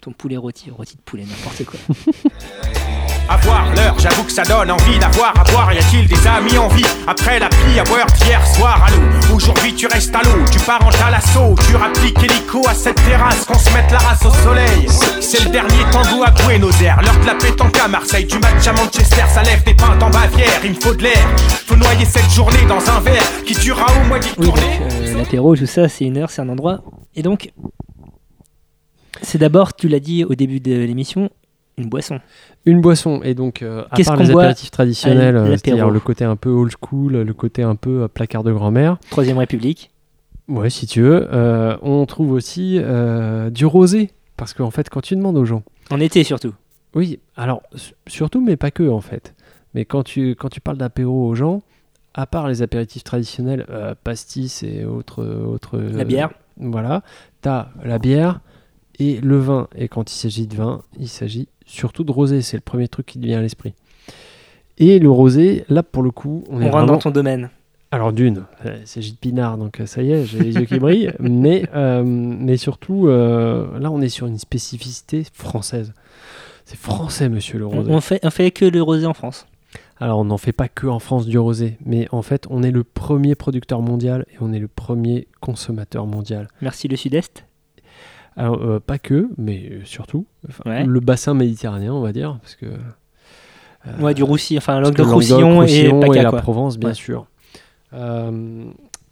Ton poulet rôti, rôti de poulet, n'importe quoi. Avoir l'heure, j'avoue que ça donne envie d'avoir à boire. Y a-t-il des amis en vie après la pluie à boire d'hier soir à l'eau? Aujourd'hui tu restes à l'eau, tu pars en talasso, tu rappliques hélico à cette terrasse qu'on se mette la race au soleil. C'est le dernier tango à Buenos Aires, l'heure de la pétanque à Marseille, du match à Manchester, ça lève des pintes en Bavière. Il me faut de l'air, faut noyer cette journée dans un verre qui durera au moins dix Oui, donc tournées. euh, l'apéro, tout ça, c'est une heure, c'est un endroit. Et donc, c'est d'abord, tu l'as dit au début de l'émission, une boisson. Une boisson, et donc, euh, à part les apéritifs traditionnels, euh, c'est-à-dire le côté un peu old school, le côté un peu euh, placard de grand-mère, Troisième République. ouais, si tu veux, euh, on trouve aussi du rosé. Parce qu'en fait, quand tu demandes aux gens, En été surtout. Oui, alors surtout, mais pas que en fait. Mais quand tu, quand tu parles d'apéro aux gens, à part les apéritifs traditionnels, pastis et autres. autres La bière. Voilà, t'as la bière et le vin. Et quand il s'agit de vin, il s'agit surtout de rosé. C'est le premier truc qui vient à l'esprit. Et le rosé, là pour le coup, on, On, est rentre vraiment... dans ton domaine. Alors d'une, euh, il s'agit de pinard, donc euh, ça y est, j'ai les yeux qui brillent. Mais, euh, mais surtout, euh, là on est sur une spécificité française. C'est français, monsieur le rosé. on fait, on fait que le rosé en France. Alors on n'en fait pas que en France du rosé, mais en fait on est le premier producteur mondial et on est le premier consommateur mondial. Merci le Sud-Est. Alors euh, pas que, mais euh, surtout Ouais. le bassin méditerranéen, on va dire, parce que euh, Ouais, du Roussillon, enfin Languedoc-Roussillon et PACA, la quoi. Provence, bien Ouais. sûr.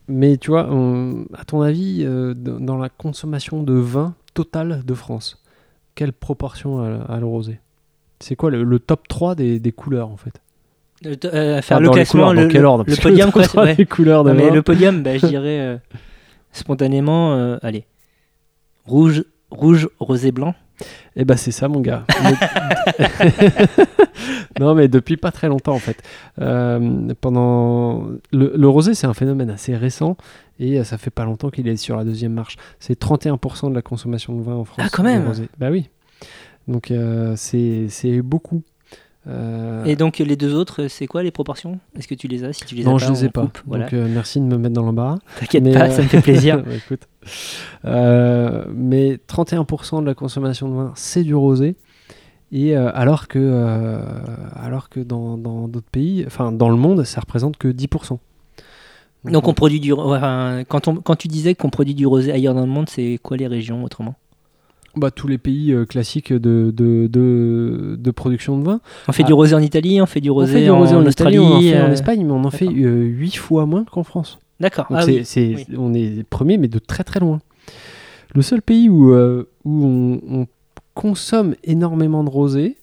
Mais tu vois, on- à ton avis, dans la consommation de vin totale de France, quelle proportion a, a le rosé? C'est quoi le, le top 3 des, des couleurs en fait? Euh, faire le classement, couleurs, quel ordre? le podium, quoi. top 3 ouais. couleurs Non, mais le podium, bah, je dirais euh, spontanément, euh, allez, rouge, rouge, rosé, blanc. Eh ben c'est ça mon gars. Non mais depuis pas très longtemps en fait. Euh, pendant le, le rosé c'est un phénomène assez récent et ça fait pas longtemps qu'il est sur la deuxième marche. C'est 31% de la consommation de vin en France. Ah, quand même rosé. Bah oui. Donc euh, c'est beaucoup. Euh, Et donc les deux autres, c'est quoi les proportions? Est-ce que tu les as? Si tu les non as je pas, les ai pas. coupe, voilà. Donc euh, merci de me mettre dans l'embarras. T'inquiète pas, ça me fait plaisir. Bah, écoute. Euh, mais 31% de la consommation de vin, c'est du rosé. Et euh, alors que, euh, alors que dans dans d'autres pays, enfin dans le monde, ça représente que 10%. Donc on produit du, quand on, quand tu disais qu'on produit du rosé ailleurs dans le monde, c'est quoi les régions autrement? Bah, tous les pays classiques de, de, de, de production de vin. On fait Ah. du rosé en Italie, on fait du On rosé, fait du en, rosé en, Australie, Italie, on en fait en Espagne, mais on en fait d'accord. 8 fois moins qu'en France. D'accord. Ah oui. oui. on est premier, mais de très très loin. Le seul pays où, euh, où on, on consomme énormément de rosé,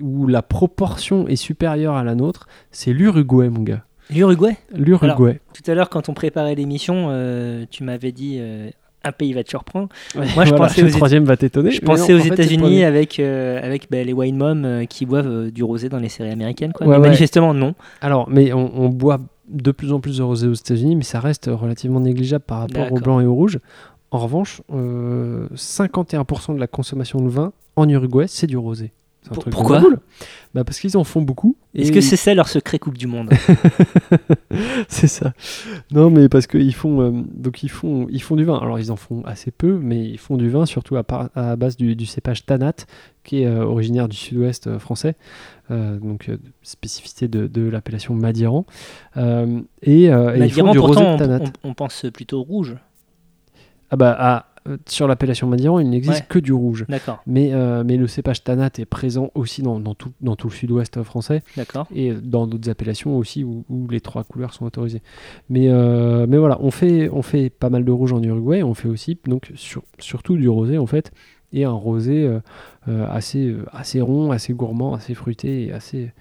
où la proportion est supérieure à la nôtre, c'est l'Uruguay, mon gars. L'Uruguay? L'Uruguay. Tout à l'heure, quand on préparait l'émission, euh, tu m'avais dit euh, un pays va te surprendre. Ouais, Moi, je pensais le aux troisième va t'étonner. Je pensais non, aux États-Unis avec, euh, avec bah, les wine moms euh, qui boivent euh, du rosé dans les séries américaines. Quoi. Ouais, Mais ouais. manifestement, non. Alors, mais on, on boit de plus en plus de rosé aux États-Unis, mais ça reste relativement négligeable par rapport au blanc et au rouge. En revanche, euh, 51% de la consommation de vin en Uruguay, c'est du rosé. Un truc de pourquoi cool. bah Parce qu'ils en font beaucoup. Est-ce et que c'est ça leur secret Coupe du Monde c'est ça. Non, mais parce qu'ils font, euh, donc ils font, ils font du vin. Alors ils en font assez peu, mais ils font du vin surtout à, par- à base du, du cépage Tanat, qui est euh, originaire du sud-ouest euh, français, donc spécificité de, de l'appellation Madiran. Et, euh, et ils font Madiran, du rosé pourtant, de on, Tanat. on- on pense plutôt rouge. Ah bah, ah, euh, sur l'appellation Madiran, il n'existe Ouais. que du rouge. D'accord, Mais, euh, mais le cépage Tanat est présent aussi dans, dans tout, dans tout le sud-ouest français d'accord. et dans d'autres appellations aussi où, où les trois couleurs sont autorisées. Mais, euh, mais voilà, on fait, on fait pas mal de rouge en Uruguay, on fait aussi donc sur- surtout du rosé en fait, et un rosé euh, euh, assez, euh, assez rond, assez gourmand, assez fruité et, assez,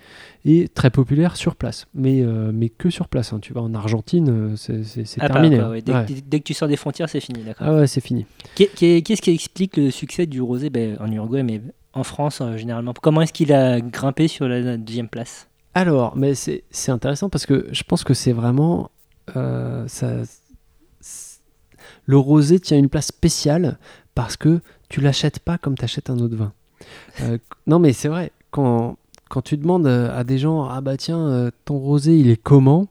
et très populaire sur place. Mais, mais que sur place, hein. tu vas en Argentine, c'est Ah, terminé. pas, ouais. Dès, Ouais. dès- dès que tu sors des frontières, c'est fini, d'accord. Ah ouais, c'est fini. Qu'est- qu'est- Qu'est-ce qui explique le succès du rosé ben, en Uruguay, mais en France euh, généralement? Comment est-ce qu'il a grimpé sur la deuxième place? Alors, mais c'est intéressant parce que je pense que c'est vraiment. euh, ça, le rosé tient une place spéciale parce que tu l'achètes pas comme tu achètes un autre vin. Euh, non, mais c'est vrai, quand, quand tu demandes euh, à des gens Ah bah tiens, euh, ton rosé il est comment?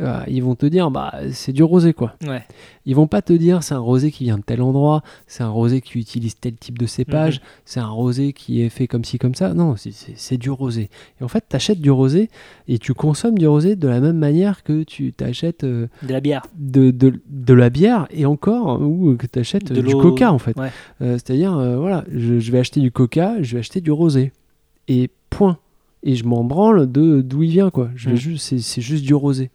Euh, Ils vont te dire Bah c'est du rosé quoi. Ouais. Ils vont pas te dire c'est un rosé qui vient de tel endroit, c'est un rosé qui utilise tel type de cépage, c'est un rosé qui est fait comme ci comme ça. Non, c'est- du rosé. Et en fait, tu achètes du rosé et tu consommes du rosé de la même manière que tu t'achètes euh, De la bière. de, de, de la bière et encore ou que tu achètes De du coca en fait. ouais. Euh, C'est-à-dire, euh, voilà, je, je vais acheter du coca, je vais acheter du rosé. Et point. Et je m'en branle de d'où il vient quoi. Mm. c'est juste du rosé.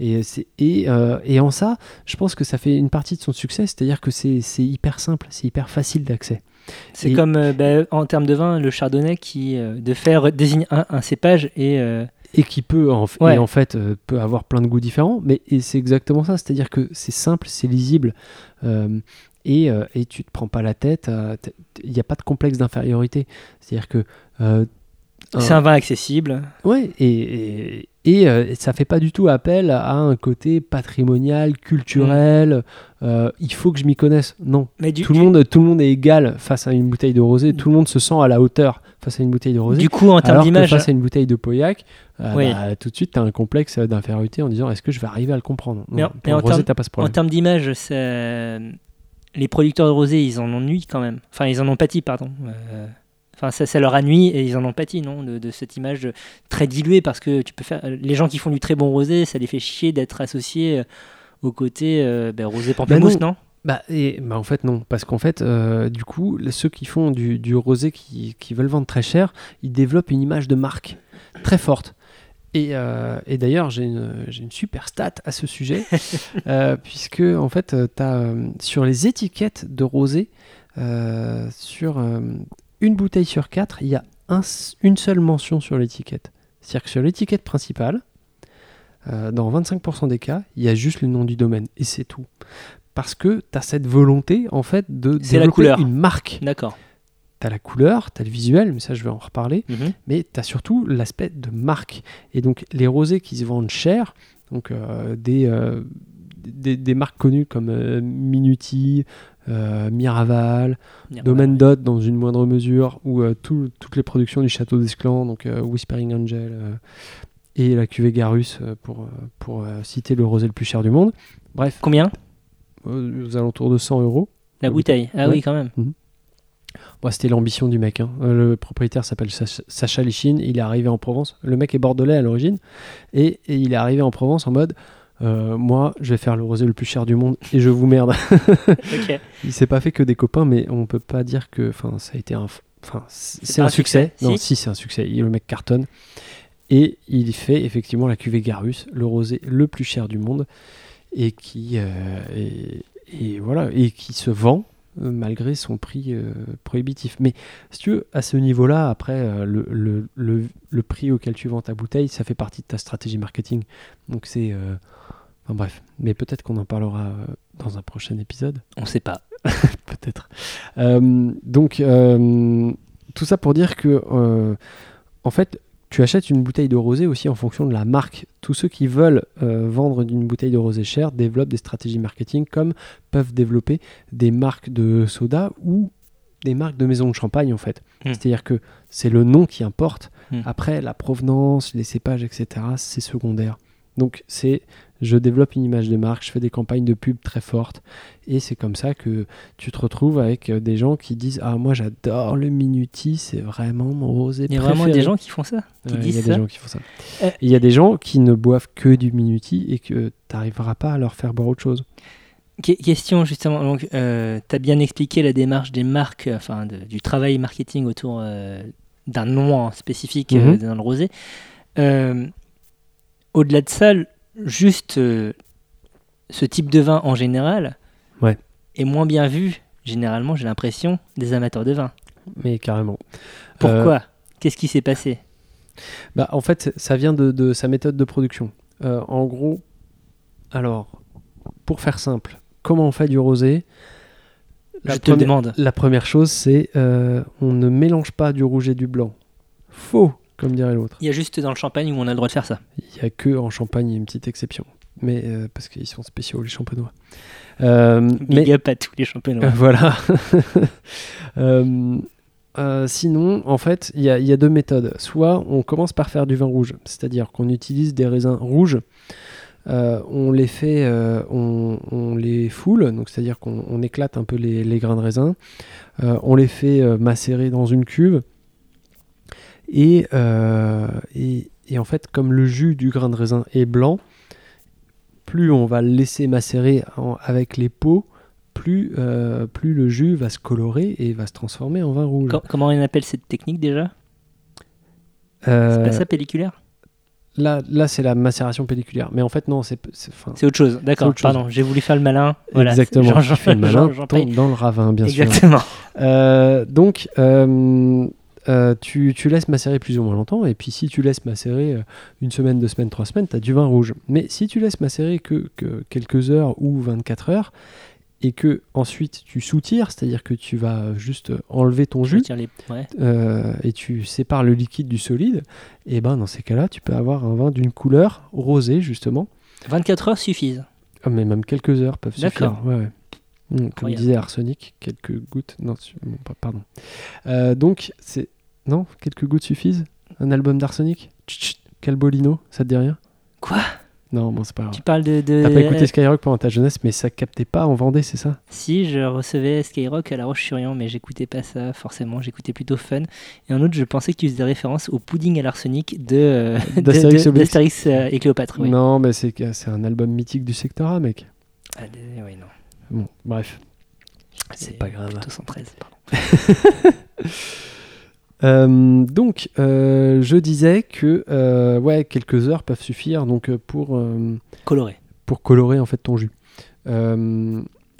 Et, c'est, et, euh, et en ça, je pense que ça fait une partie de son succès, c'est-à-dire que c'est, hyper simple, c'est hyper facile d'accès. C'est comme euh, ben, en termes de vin, le chardonnay qui euh, de faire désigne un, un cépage et euh, et qui peut en, f- Ouais. et en fait euh, peut avoir plein de goûts différents mais c'est exactement ça c'est à dire que c'est simple c'est lisible euh, et, euh, et tu te prends pas la tête il n'y a pas de complexe d'infériorité c'est à dire que euh, c'est un vin accessible. ouais et, et, euh, ça fait pas du tout appel à un côté patrimonial culturel euh, il faut que je m'y connaisse non Mais du, tout le du- monde tout le monde est égal face à une bouteille de rosé tout le monde se sent à la hauteur face à une bouteille de rosé du coup, en termes d'image, face à une bouteille de Pauillac, euh, Oui. bah, tout de suite, tu as un complexe d'infériorité en disant est-ce que je vais arriver à le comprendre? Mais en- Non, mais en rosé, termes- t'as pas ce en problème. termes d'image, c'est- les producteurs de rosé, ils en ont nui quand même. Enfin, ils en ont pâti, pardon. Euh, Enfin, ça, ça leur a nui et ils en ont pâti, non, de, de cette image très diluée parce que tu peux faire. Les gens qui font du très bon rosé, ça les fait chier d'être associés euh, au côté euh, ben, rosé pamplemousse, non? Bah, et, bah, en fait, non. Parce qu'en fait, euh, du coup, ceux qui font du, du rosé qui, qui veulent vendre très cher, ils développent une image de marque très forte. Et, euh, et d'ailleurs, j'ai une, super stat à ce sujet, puisque en fait, euh, sur les étiquettes de rosé, sur une bouteille sur quatre, il y a un une seule mention sur l'étiquette. C'est-à-dire que sur l'étiquette principale, euh, dans 25% des cas, il y a juste le nom du domaine et c'est tout. Parce que tu as cette volonté en fait de la développer couleur. une marque. D'accord. Tu as la couleur, tu as le visuel, mais ça je vais en reparler, Mhm. mais tu as surtout l'aspect de marque. Et donc les rosés qui se vendent cher, donc euh, des, euh, des, des marques connues comme Minuti, euh, Miraval, Domaine Dot dans une moindre mesure, ou euh, tout- toutes les productions du Château d'Esclan, donc euh, Whispering Angel et la cuvée Garus pour, pour citer le rosé le plus cher du monde. Bref, Combien aux alentours de 100 euros. La bouteille. Ah Ouais. oui, quand même. Bon, C'était l'ambition du mec. hein. Le propriétaire s'appelle Sach- Sacha Lichine. Il est arrivé en Provence. Le mec est bordelais à l'origine. Et, et il est arrivé en Provence en mode euh, Moi, je vais faire le rosé le plus cher du monde et je vous merde. Ok. il s'est pas fait que des copains, mais on peut pas dire que enfin, ça a été un. Enfin, c'est un un succès. succès, Non, si si, c'est un succès. Il- Le mec cartonne. Et il fait effectivement la cuvée Garus, le rosé le plus cher du monde. Et qui, euh, et, et voilà, et qui se vend malgré son prix euh, prohibitif. Mais si tu veux, à ce niveau-là, après, euh, le, le, le, le prix auquel tu vends ta bouteille, ça fait partie de ta stratégie marketing. Donc c'est... euh, enfin bref, mais peut-être qu'on en parlera euh, dans un prochain épisode. On sait pas. Peut-être. Euh, donc, euh, tout ça pour dire que, euh, en fait, tu achètes une bouteille de rosé aussi en fonction de la marque. Tous ceux qui veulent euh, vendre une bouteille de rosé chère développent des stratégies marketing comme peuvent développer des marques de soda ou des marques de maison de champagne en fait. Hmm. C'est-à-dire que c'est le nom qui importe. Hmm. Après, la provenance, les cépages, etc., c'est secondaire. Donc, c'est je développe une image de marque, je fais des campagnes de pub très fortes. Et c'est comme ça que tu te retrouves avec euh, des gens qui disent Ah, moi j'adore le Minuti, c'est vraiment mon rosé Il y a préféré. vraiment des gens qui font ça Ouais, Il y a des gens qui font ça. Euh, Il y a des gens qui ne boivent que du Minuti et que tu n'arriveras pas à leur faire boire autre chose. Que- question justement, donc, euh, tu as bien expliqué la démarche des marques, enfin de- du travail marketing autour euh, d'un nom spécifique Mhm. dans le rosé. Au-delà de ça, juste euh, ce type de vin en général Ouais. est moins bien vu, généralement, j'ai l'impression, des amateurs de vin. Mais carrément. Pourquoi Euh, Qu'est-ce qui s'est passé Bah, en fait, ça vient de, de sa méthode de production. Euh, en gros, alors, pour faire simple, comment on fait du rosé La Je te première- demande. La première chose, c'est on ne mélange pas du rouge et du blanc. Faux, comme dirait l'autre. Il y a juste dans le champagne où on a le droit de faire ça. Il n'y a que en Champagne, il y a une petite exception. Mais euh, parce qu'ils sont spéciaux, les champenois. Euh, mais Big up à tous les champenois. voilà. Euh, euh, sinon, en fait, il y, a- y a deux méthodes. Soit on commence par faire du vin rouge, c'est-à-dire qu'on utilise des raisins rouges, euh, on les fait, euh, on, on les foule, donc c'est-à-dire qu'on on éclate un peu les, les grains de raisin, euh, on les fait macérer dans une cuve, et, euh, et, et en fait, comme le jus du grain de raisin est blanc, plus on va le laisser macérer en- avec les peaux, plus, euh, plus le jus va se colorer et va se transformer en vin rouge. Com- comment on appelle cette technique déjà? Euh, C'est pas ça pelliculaire? là, là c'est la macération pelliculaire. Mais en fait, non, c'est. c'est- autre chose, d'accord. Pardon, j'ai voulu faire le malin. Voilà, exactement. Fais le malin Jean- dans, le ravin, bien sûr. Exactement. Euh, donc, euh, tu, tu laisses macérer plus ou moins longtemps, et puis si tu laisses macérer euh, une semaine, deux semaines, trois semaines, tu as du vin rouge. Mais si tu laisses macérer que, que quelques heures ou 24 heures, et que ensuite tu soutires, c'est-à-dire que tu vas juste enlever ton jus, retire les- ouais. euh, et tu sépares le liquide du solide, et ben dans ces cas-là, tu peux avoir un vin d'une couleur rosée, justement. 24 heures suffisent. Ah, mais même quelques heures peuvent suffire. D'accord. Ouais, ouais. Mm, comme disait Arsenic, quelques gouttes. Non, bon, pardon. Euh, donc, c'est. Non, quelques gouttes suffisent Un album d'Arsenic Calbolino, ça te dit rien? Quoi? Non, bon, c'est pas grave. Tu parles de. de- T'as pas écouté Skyrock pendant ta jeunesse, mais ça captait pas en Vendée, c'est ça? Si, je recevais Skyrock à La Roche-sur-Yon, mais j'écoutais pas ça forcément, j'écoutais plutôt Fun. Et en outre, je pensais que tu faisais référence au pudding à l'arsenic de, euh, D'Astérix euh, et Cléopâtre. oui. Non, mais c'est un album mythique du Sectora, mec. Ah, oui, non. Bon, bref. C'est pas grave. Plutôt 113, pardon. Euh, donc, euh, je disais que euh, ouais, quelques heures peuvent suffire donc pour, Coloré. pour colorer en fait ton jus.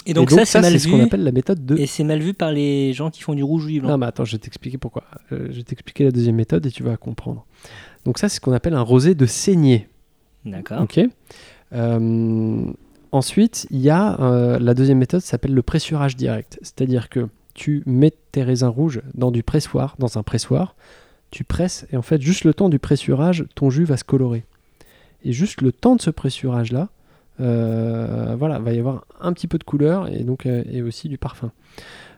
Et donc, ça, c'est ce qu'on appelle la méthode de. Et c'est mal vu par les gens qui font du rouge ou du blanc. Non, mais attends, je vais t'expliquer pourquoi. Je vais t'expliquer la deuxième méthode et tu vas comprendre. Donc ça, c'est ce qu'on appelle un rosé de saignée. D'accord. Ok. Ensuite, il y a la deuxième méthode, ça s'appelle le pressurage direct. C'est-à-dire que tu mets tes raisins rouges dans du pressoir, dans un pressoir, tu presses et en fait, juste le temps du pressurage, ton jus va se colorer. Et juste le temps de ce pressurage-là, euh, voilà, va y avoir un petit peu de couleur et donc euh, et aussi du parfum.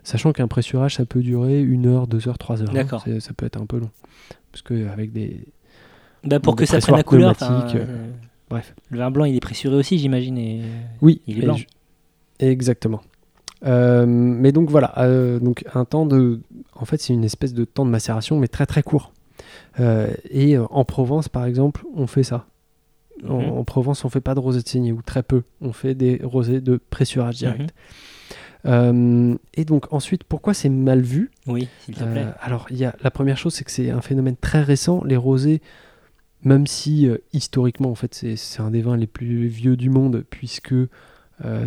Sachant qu'un pressurage, ça peut durer une heure, deux heures, trois heures. hein. D'accord. Ça peut être un peu long. Parce qu'avec des. Bah, pour Des que ça prenne la couleur. pneumatiques, euh, Bref. le vin blanc, il est pressuré aussi, j'imagine. Et... Oui, Il est blanc. Exactement. Euh, mais donc voilà, euh, donc un temps de, en fait, c'est une espèce de temps de macération, mais très très court. Euh, et en Provence, par exemple, on fait ça. En, Mhm. en Provence, on fait pas de rosé de saignée ou très peu. On fait des rosés de pressurage direct. Mhm. Euh, et donc ensuite, pourquoi c'est mal vu? Oui, s'il te plaît. alors, y a, la première chose, c'est que c'est un phénomène très récent. Les rosés, même si historiquement, en fait, c'est, un des vins les plus vieux du monde, puisque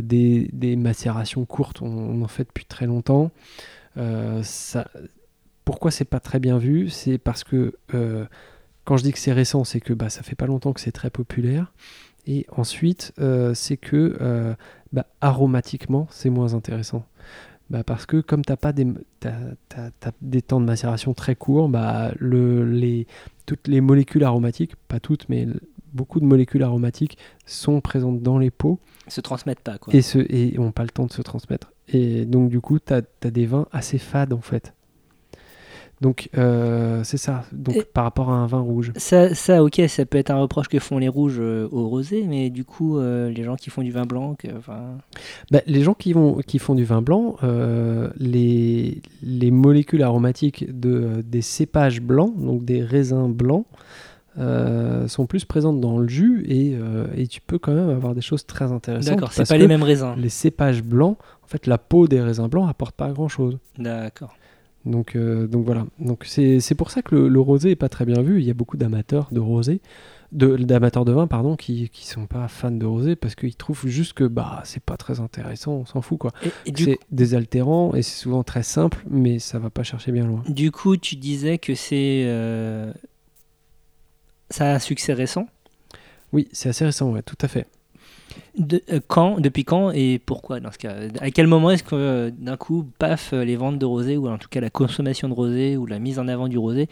des, des macérations courtes, on, en fait depuis très longtemps. Euh, ça, pourquoi c'est pas très bien vu? C'est parce que euh, quand je dis que c'est récent, c'est que bah, ça fait pas longtemps que c'est très populaire. Et ensuite, euh, c'est que euh, bah, aromatiquement, c'est moins intéressant. Bah, parce que comme t'as pas des, des temps de macération très courts, bah, le, les, toutes les molécules aromatiques, pas toutes, mais beaucoup de molécules aromatiques sont présentes dans les pots se transmettent pas, quoi. et, se, et ont pas le temps de se transmettre. Et donc du coup, tu as, des vins assez fades en fait. Donc euh, c'est ça, donc Et- par rapport à un vin rouge. Ça, ça, ok, ça peut être un reproche que font les rouges euh, au rosé, mais du coup, euh, les gens qui font du vin blanc, que- Bah, les gens qui, vont, qui font du vin blanc, les, les molécules aromatiques de, des cépages blancs, donc des raisins blancs, euh, sont plus présentes dans le jus et, euh, et tu peux quand même avoir des choses très intéressantes. D'accord, c'est pas les mêmes raisins. Les cépages blancs, en fait, la peau des raisins blancs apporte pas grand chose. D'accord. Donc, euh, donc voilà. Donc c'est pour ça que le, le rosé est pas très bien vu. Il y a beaucoup d'amateurs de rosé, d'amateurs de vin pardon, qui qui sont pas fans de rosé parce qu'ils trouvent juste que bah c'est pas très intéressant, on s'en fout quoi. C'est désaltérant et c'est souvent très simple, mais ça va pas chercher bien loin. du coup, tu disais que c'est. Ça a un succès récent. Oui, c'est assez récent, ouais, tout à fait. De- euh, quand, depuis quand et pourquoi dans ce cas À quel moment est-ce que euh, d'un coup, paf, euh, les ventes de rosé ou en tout cas la consommation de rosé ou la mise en avant du rosé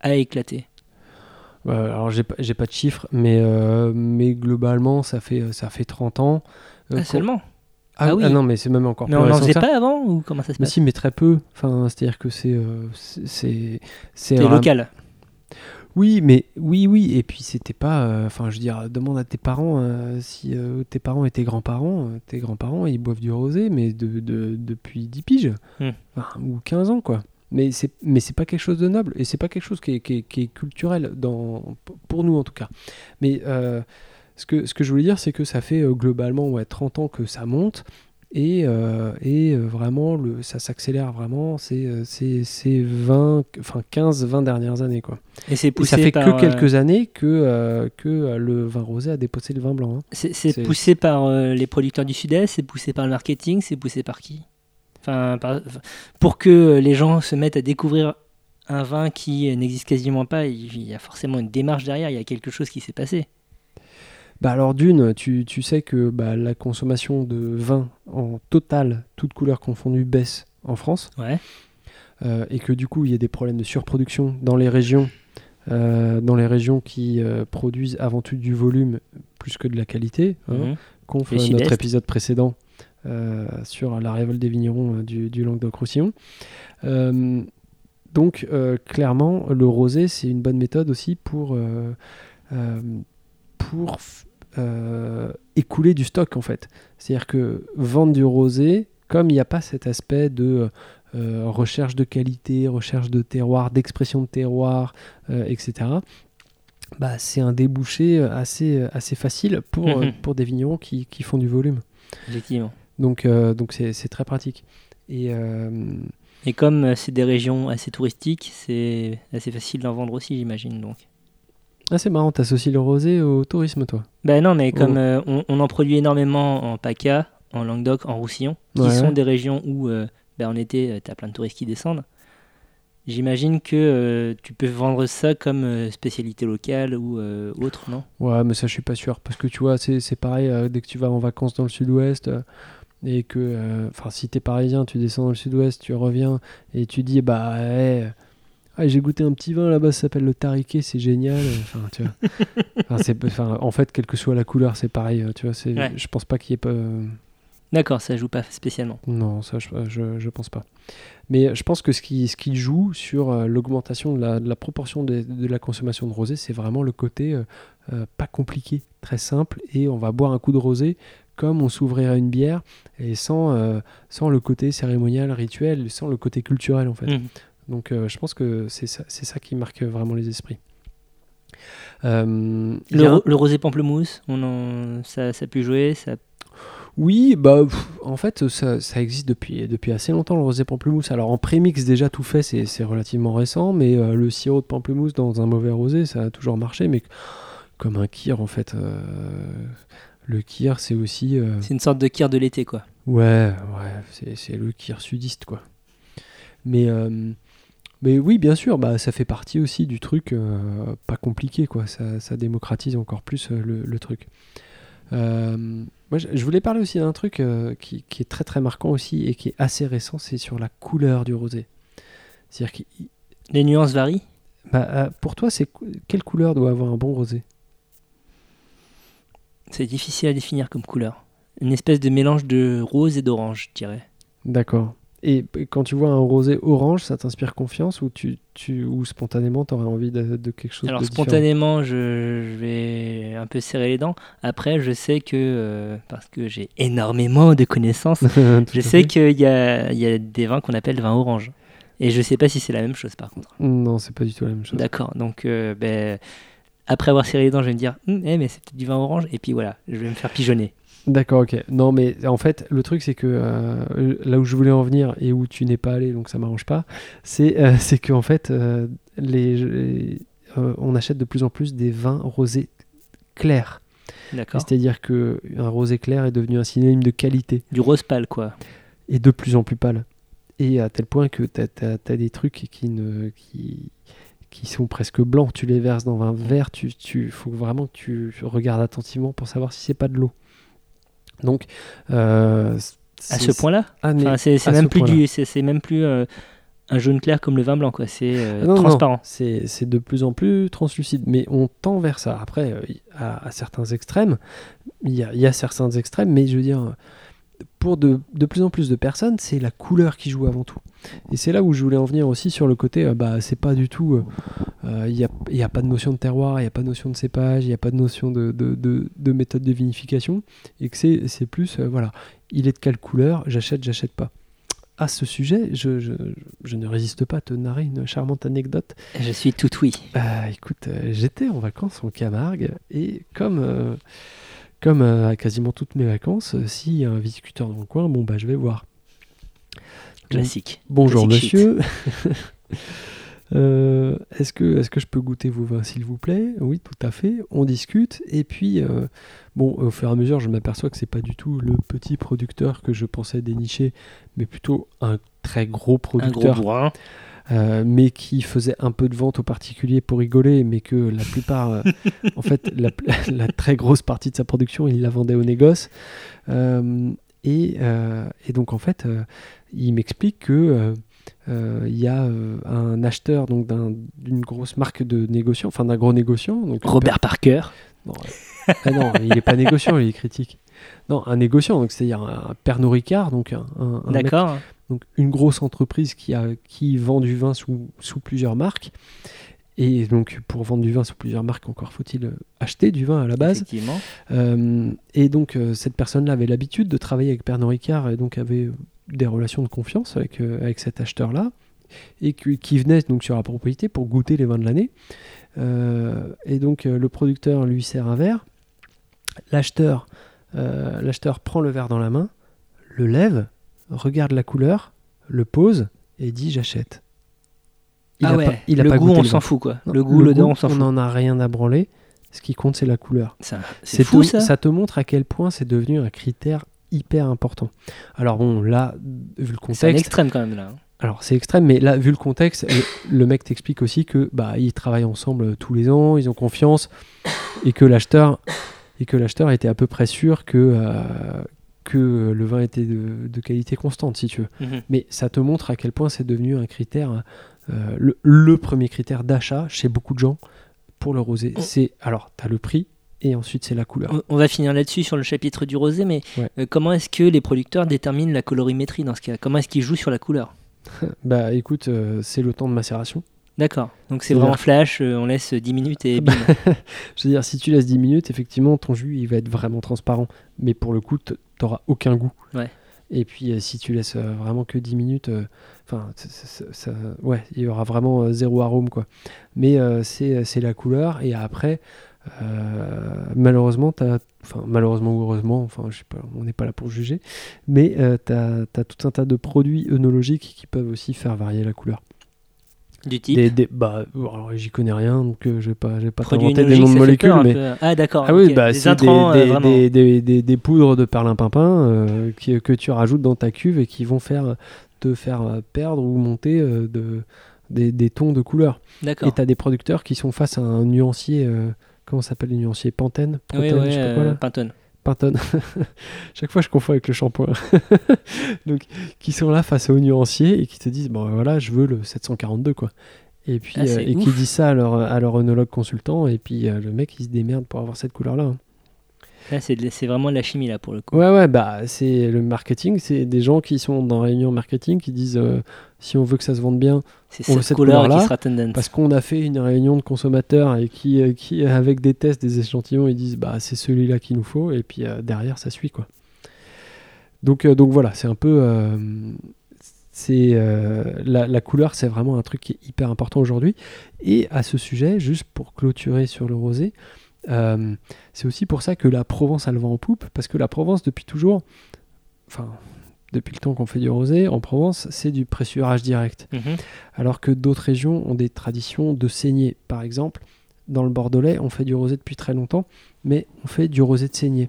a éclaté? Euh, alors j'ai pas de chiffres, mais mais globalement ça fait ça fait 30 ans. Ah, Seulement? Ah, Ah oui. ah non, mais c'est même encore Mais plus on n'en faisait pas avant ou comment ça se Mais passe? si, mais très peu. Enfin, c'est-à-dire que c'est c'est c'est local. Oui, mais oui, oui. Et puis c'était pas. euh, Enfin, je veux dire, demande à tes parents euh, si euh, tes parents et tes grands-parents, tes grands-parents, ils boivent du rosé, mais de, de- depuis 10 piges Hmm. Enfin, ou 15 ans, quoi. Mais c'est mais c'est pas quelque chose de noble et c'est pas quelque chose qui est, qui est- qui est culturel dans pour nous en tout cas. Mais ce que ce que je voulais dire, c'est que ça fait globalement ouais 30 ans que ça monte. Et, euh, et euh, vraiment, le, ça s'accélère vraiment, c'est euh, c'est- c'est 20, enfin 15-20 dernières années. Quoi. Et c'est Et ça fait par, que quelques années que, euh, que le vin rosé a déposé le vin blanc. hein. C'est c'est c'est- poussé par les producteurs du Sud-Est, c'est poussé par le marketing, c'est poussé par qui? Enfin, par- Pour que les gens se mettent à découvrir un vin qui n'existe quasiment pas, il y a forcément une démarche derrière, il y a quelque chose qui s'est passé. Bah alors d'une, tu, tu sais que bah, la consommation de vin en total, toutes couleurs confondues, baisse en France. Ouais. euh, et que du coup, il y a des problèmes de surproduction dans les régions, euh, dans les régions qui euh, produisent avant tout du volume plus que de la qualité. hein. Mhm. conf notre épisode précédent sur la révolte des vignerons du, du Languedoc-Roussillon. Donc, clairement, le rosé, c'est une bonne méthode aussi pour, pour euh, écouler du stock, en fait. C'est-à-dire que vendre du rosé, comme il n'y a pas cet aspect de euh, recherche de qualité, recherche de terroir, d'expression de terroir, euh, etc., bah, c'est un débouché assez, assez facile pour, Mhm. pour des vignerons qui, qui font du volume. Effectivement. Donc donc c'est c'est très pratique. Et Et comme c'est des régions assez touristiques, c'est assez facile d'en vendre aussi, j'imagine. Donc. Ah, c'est marrant, t'associes le rosé au tourisme, toi. Ben non, mais comme Oh. euh, on, on en produit énormément en PACA, en Languedoc, en Roussillon, qui Ouais. sont des régions où euh, ben, en été, tu as plein de touristes qui descendent. J'imagine que euh, tu peux vendre ça comme euh, spécialité locale ou euh, autre, non? Ouais, mais ça, je suis pas sûr. Parce que tu vois, c'est pareil, euh, dès que tu vas en vacances dans le sud-ouest, euh, et que, euh, enfin, si t'es parisien, tu descends dans le sud-ouest, tu reviens, et tu dis, bah, ouais, ah, j'ai goûté un petit vin là-bas, ça s'appelle le Tariquet, c'est génial. Enfin, tu vois. Enfin, c'est- enfin, en fait, quelle que soit la couleur, c'est pareil. euh, Tu vois, c'est- Ouais. je pense pas qu'il y ait pas. euh, D'accord, ça joue pas spécialement. Non, ça, je, je, je pense pas. Mais je pense que ce qui, ce qui joue sur euh, l'augmentation de la, de la proportion de, de la consommation de rosé, c'est vraiment le côté euh, euh, pas compliqué, très simple, et on va boire un coup de rosé comme on s'ouvrirait une bière, et sans, euh, sans le côté cérémonial, rituel, sans le côté culturel en fait. Mhm. Donc euh, je pense que c'est ça, ça qui marque vraiment les esprits. Euh, Le, ro- rosé pamplemousse, on en, ça, ça a pu jouer, ça... Oui, bah pff, en fait ça, ça existe depuis, depuis assez longtemps le rosé pamplemousse. Alors en prémix déjà tout fait c'est relativement récent, mais euh, le sirop de pamplemousse dans un mauvais rosé ça a toujours marché, mais comme un kir en fait. euh, le kir c'est aussi... euh, c'est une sorte de kir de l'été, quoi. Ouais, ouais, c'est, c'est le kir sudiste, quoi. Mais, mais oui, bien sûr, bah, ça fait partie aussi du truc euh, pas compliqué, quoi. Ça, ça démocratise encore plus euh, le, le truc. Euh, moi, je, voulais parler aussi d'un truc qui, qui est très très marquant aussi et qui est assez récent, c'est sur la couleur du rosé. C'est-à-dire que Les nuances varient? Bah, pour toi, c'est quelle couleur doit avoir un bon rosé? C'est difficile à définir comme couleur. Une espèce de mélange de rose et d'orange, je dirais. D'accord. Et quand tu vois un rosé orange, ça t'inspire confiance ou, tu, tu, ou spontanément, tu aurais envie de, de quelque chose Alors de spontanément, je, je vais un peu serrer les dents. Après, je sais que, euh, parce que j'ai énormément de connaissances, je sais qu'il y a, y a des vins qu'on appelle vins orange. Et je sais pas si c'est la même chose par contre. Non, c'est pas du tout la même chose. D'accord, donc euh, ben, après avoir serré les dents, je vais me dire, eh, mais c'est peut-être du vin orange, et puis voilà, je vais me faire pigeonner. D'accord, ok. Non, mais en fait, le truc, c'est que euh, là où je voulais en venir et où tu n'es pas allé, donc ça m'arrange pas, c'est euh, c'est qu'en fait, euh, les, euh, on achète de plus en plus des vins rosés clairs. D'accord. C'est-à-dire que un rosé clair est devenu un synonyme de qualité Du rose pâle, quoi. et de plus en plus pâle. Et à tel point que tu as, des trucs qui, ne, qui, qui sont presque blancs. Tu les verses dans un verre, tu, tu faut vraiment que tu regardes attentivement pour savoir si c'est pas de l'eau. Donc, euh, À ce point-là Enfin, c'est même, même plus euh, un jaune clair comme le vin blanc, quoi. C'est euh, Ah transparent. c'est de plus en plus translucide, mais on tend vers ça. Après, euh, à, à certains extrêmes, il y a, il y a certains extrêmes, mais je veux dire, pour de, de plus en plus de personnes, c'est la couleur qui joue avant tout. Et c'est là où je voulais en venir aussi sur le côté, euh, bah, c'est pas du tout, euh, euh, il n'y a, il y a pas de notion de terroir, il n'y a pas de notion de cépage, il n'y a pas de notion de, de, de- de méthode de vinification, et que c'est c'est plus, euh, voilà, il est de quelle couleur, j'achète, j'achète pas. À ce sujet, je, je, je ne résiste pas à te narrer une charmante anecdote Je suis tout oui. euh, écoute, euh, j'étais en vacances en Camargue et comme, euh, comme euh, à quasiment toutes mes vacances, euh, s'il y a un viticulteur dans le coin, bon bah je vais voir. Classique. Bonjour monsieur. Euh, est-ce que, est que je peux goûter vos vins s'il vous plaît? Oui, tout à fait. On discute et puis euh, bon, au fur et à mesure, je m'aperçois que c'est pas du tout le petit producteur que je pensais dénicher, mais plutôt un très gros Un producteur gros. Euh, mais qui faisait un peu de vente aux particuliers pour rigoler, mais que la plupart, euh, en fait, la, la très grosse partie de sa production, il la vendait au négoce. Euh, et, et donc, en fait, il m'explique que euh, euh, il y a euh, un acheteur donc d'un- d'une grosse marque de négociant, enfin d'un gros négociant. Donc Robert Parker. non, euh, ah non, il n'est pas négociant, il est critique. Non, un négociant, donc c'est-à-dire un, un Pernod Ricard, donc un, un- un mec D'accord. Donc une grosse entreprise qui, a, qui vend du vin sous, sous plusieurs marques. Et donc pour vendre du vin sous plusieurs marques, encore faut-il euh, acheter du vin à la base. Effectivement. Euh, et donc euh, cette personne-là avait l'habitude de travailler avec Pernod Ricard et donc avait des relations de confiance avec, euh, avec cet acheteur-là et qui, qui venait donc sur la propriété pour goûter les vins de l'année. Et donc le producteur lui sert un verre. L'acheteur, l'acheteur prend le verre dans la main, le lève, regarde la couleur, le pose et dit j'achète. Il ah a ouais. pas- il a le pas goût, goûté on le s'en fout, quoi. Non, le goût, l'odeur, on s'en fout. n'en a rien à branler. Ce qui compte, c'est la couleur. Ça- C'est C'est fou, te- ça. te montre à quel point c'est devenu un critère hyper important. Alors bon, là, vu le C'est contexte, extrême quand même, là. alors c'est extrême, mais là, vu le contexte, le, le mec t'explique aussi que bah ils travaillent ensemble euh, tous les ans, ils ont confiance, et que l'acheteur et que l'acheteur était à peu près sûr que euh, que le vin était de, de qualité constante, si tu veux. Mhm. Mais ça te montre à quel point c'est devenu un critère, euh, le, le premier critère d'achat chez beaucoup de gens pour le rosé. C'est alors, tu as le prix et ensuite c'est la couleur. On- On va finir là-dessus sur le chapitre du rosé, mais Ouais. euh, comment est-ce que les producteurs déterminent la colorimétrie dans ce cas? Comment est-ce qu'ils jouent sur la couleur? Bah écoute, euh, c'est le temps de macération. D'accord. Donc c'est C'est-à-dire- vraiment flash, euh, on laisse 10 minutes et bim. Je veux dire, si tu laisses 10 minutes, effectivement, ton jus, il va être vraiment transparent. Mais pour le coup, t'auras aucun goût. Ouais. Et puis, euh, si tu laisses euh, vraiment que 10 minutes, enfin, ouais, il y aura vraiment zéro arôme, quoi. Mais c'est la couleur. Et après, malheureusement, enfin, malheureusement ou heureusement, enfin, je sais pas, on n'est pas là pour juger. Mais euh, t'as as tout un tas de produits œnologiques qui peuvent aussi faire varier la couleur. Du type. Des, des- bah, alors, j'y connais rien, donc euh, je vais pas, je vais pas t'inventer des noms de molécules, peur mais. Ah d'accord. ah oui, ok. bah, des c'est intrants, des, euh, des, des, poudres de perlimpinpin euh, qui- que tu rajoutes dans ta cuve et qui vont faire te faire euh, perdre ou monter de, des, des tons de couleur. Et D'accord. tu as des producteurs qui sont face à un nuancier, comment s'appelle le nuancier Pantene? Oui, Pantene, oui, je sais pas quoi, là? Pantone. Pantone. Chaque fois, je confonds avec le shampoing. Donc, qui sont là face au nuancier et qui te disent bon, voilà, je veux le 742, quoi. Et puis, Ah, euh, et qui disent ça à leur, à leur œnologue consultant, et puis euh, le mec, il se démerde pour avoir cette couleur-là. hein. Là, c'est vraiment de la chimie là pour le coup. Ouais, ouais, bah, c'est le marketing, c'est des gens qui sont dans réunion marketing qui disent euh, si on veut que ça se vende bien, C'est on- cette, cette couleur qui couleur-là, sera tendance. parce qu'on a fait une réunion de consommateurs et qui, euh, qui avec des tests, des échantillons, ils disent bah c'est celui-là qu'il nous faut, et puis euh, derrière ça suit quoi. Donc, euh, donc voilà, c'est un peu. euh, c'est euh, la, la couleur, c'est vraiment un truc qui est hyper important aujourd'hui. Et à ce sujet, juste pour clôturer sur le rosé, euh, c'est aussi pour ça que la Provence a le vent en poupe, parce que la Provence, depuis toujours, enfin, depuis le temps qu'on fait du rosé, en Provence, c'est du pressurage direct. Mhm. Alors que d'autres régions ont des traditions de saignée. Par exemple, dans le Bordelais, on fait du rosé depuis très longtemps, mais on fait du rosé de saignée.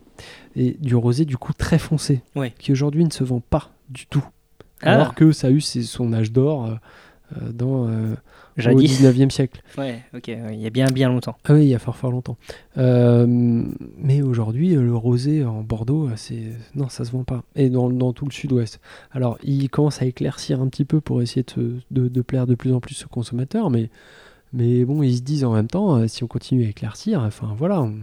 Et du rosé, du coup, très foncé, Ouais. qui aujourd'hui ne se vend pas du tout. Ah. Alors que ça a eu ses- son âge d'or euh, euh, dans, euh, au Jadis. 19e siècle. Ouais, ok, ouais, il y a bien bien longtemps. Ah oui, il y a fort fort longtemps. Euh, mais aujourd'hui, euh, le rosé en Bordeaux, euh, c'est non, ça se vend pas. Et dans, dans tout le sud-ouest. Alors, il commence à éclaircir un petit peu pour essayer de, de- de plaire de plus en plus aux consommateurs, mais, mais bon, ils se disent en même temps, euh, si on continue à éclaircir, enfin voilà, on-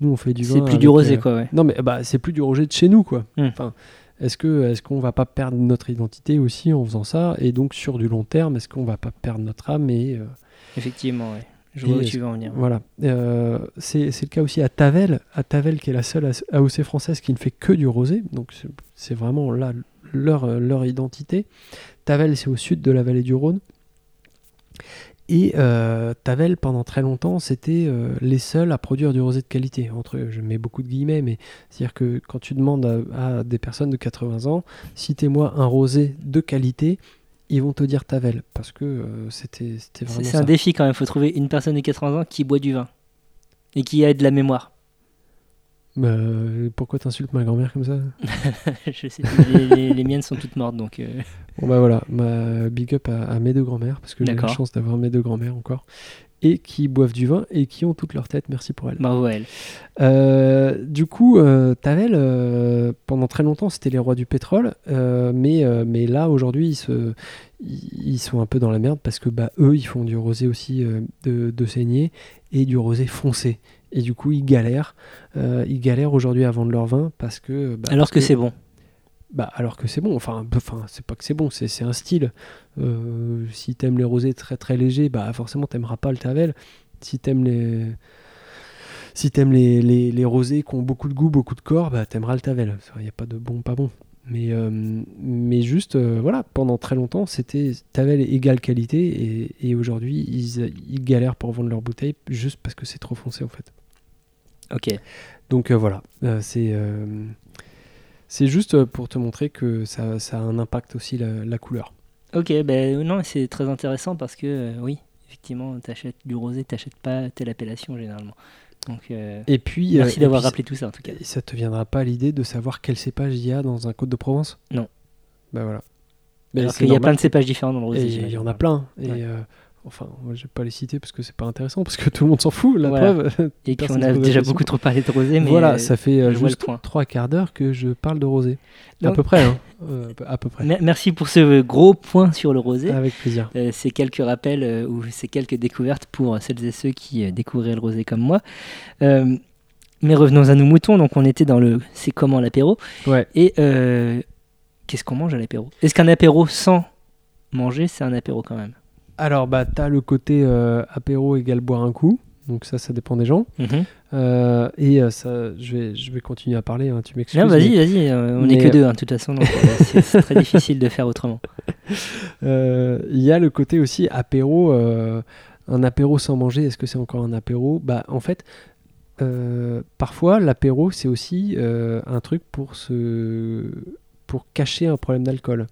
nous on fait du vin. C'est plus avec, du rosé, euh, quoi, ouais. Non, mais bah, c'est plus du rosé de chez nous, quoi. Hmm. Enfin, est-ce que est-ce qu'on va pas perdre notre identité aussi en faisant ça? Et donc sur du long terme, est-ce qu'on va pas perdre notre âme et euh, Effectivement, ouais. Je vois où tu veux en venir. voilà. Euh, c'est le cas aussi à Tavel. À Tavel, qui est la seule AOC française qui ne fait que du rosé. Donc c'est- vraiment là leur, leur identité. Tavel, c'est au sud de la vallée du Rhône. Et euh, Tavel, pendant très longtemps, c'était euh, les seuls à produire du rosé de qualité. Entre, je mets beaucoup de guillemets, mais c'est-à-dire que quand tu demandes à, à des personnes de 80 ans, citez-moi un rosé de qualité, ils vont te dire Tavel, parce que euh, c'était vraiment c'est un défi quand même, faut trouver une personne de 80 ans qui boit du vin. Et qui a de la mémoire. Bah, pourquoi t'insultes ma grand-mère comme ça? Je sais les, les- les miennes sont toutes mortes, donc... euh, Bon bah voilà, ma big up à, à mes deux grand-mères, parce que j'ai la chance d'avoir mes deux grand-mères encore, et qui boivent du vin et qui ont toute leur tête, merci pour elles. bravo à elle. Euh, du coup, euh, Tavel, euh, pendant très longtemps, c'était les rois du pétrole, mais, mais là, aujourd'hui, ils, se, ils sont un peu dans la merde, parce que bah, eux, ils font du rosé aussi de, de saignée, et du rosé foncé. Et du coup, ils galèrent. Euh, ils galèrent aujourd'hui à vendre leur vin, parce que... bah, Alors parce que c'est bon. bah, alors que c'est bon, enfin, enfin c'est pas que c'est bon, c'est c'est un style. Euh, si t'aimes les rosés très très légers, bah forcément t'aimeras pas le Tavel. Si t'aimes les si t'aimes les, les, les rosés qui ont beaucoup de goût, beaucoup de corps, bah t'aimeras le Tavel. Il n'y a pas de bon, pas bon. Mais, euh, mais juste, euh, voilà, pendant très longtemps, c'était Tavel égale qualité et, et aujourd'hui, ils, ils galèrent pour vendre leurs bouteilles juste parce que c'est trop foncé en fait. Ok. Donc euh, voilà, euh, c'est euh, c'est juste pour te montrer que ça, ça a un impact aussi la, la couleur. Ok, ben non, c'est très intéressant parce que, oui, effectivement, t'achètes du rosé, t'achètes pas telle appellation généralement. Donc, euh, Et puis, merci euh, d'avoir rappelé tout ça en tout cas. Et ça te viendra pas à l'idée de savoir quel cépage il y a dans un Côte de Provence? Non. Bah voilà. Alors c'est qu'il y a plein de cépages différents dans le rosé. Il y en a plein. Et Ouais. euh, enfin, je vais pas les citer parce que c'est pas intéressant, parce que tout le monde s'en fout. La Voilà. preuve. Et qu'on a déjà beaucoup trop parlé de rosé, mais voilà, euh, ça fait euh, juste trois quarts d'heure que je parle de rosé. à peu près, hein. Euh, à peu près. mer- merci pour ce gros point sur le rosé. Avec plaisir. Euh, ces quelques rappels ou ces quelques découvertes pour celles et ceux qui découvraient le rosé comme moi. Mais revenons à nos moutons. Donc on était dans le c'est comment l'apéro Ouais. et qu'est-ce qu'on mange à l'apéro Est-ce qu'un apéro sans manger c'est un apéro quand même? Alors, bah, t'as le côté euh, apéro égale boire un coup. Donc ça, ça dépend des gens. Euh, et euh, ça, je vais, je vais continuer à parler. hein, tu m'excuses. Non, vas-y, vas-y. on n'est que deux hein, de toute façon. c'est très difficile de faire autrement. Il y a le côté aussi apéro. un apéro sans manger, est-ce que c'est encore un apéro? Bah, en fait, euh, parfois l'apéro c'est aussi euh, un truc pour se, pour cacher un problème d'alcool.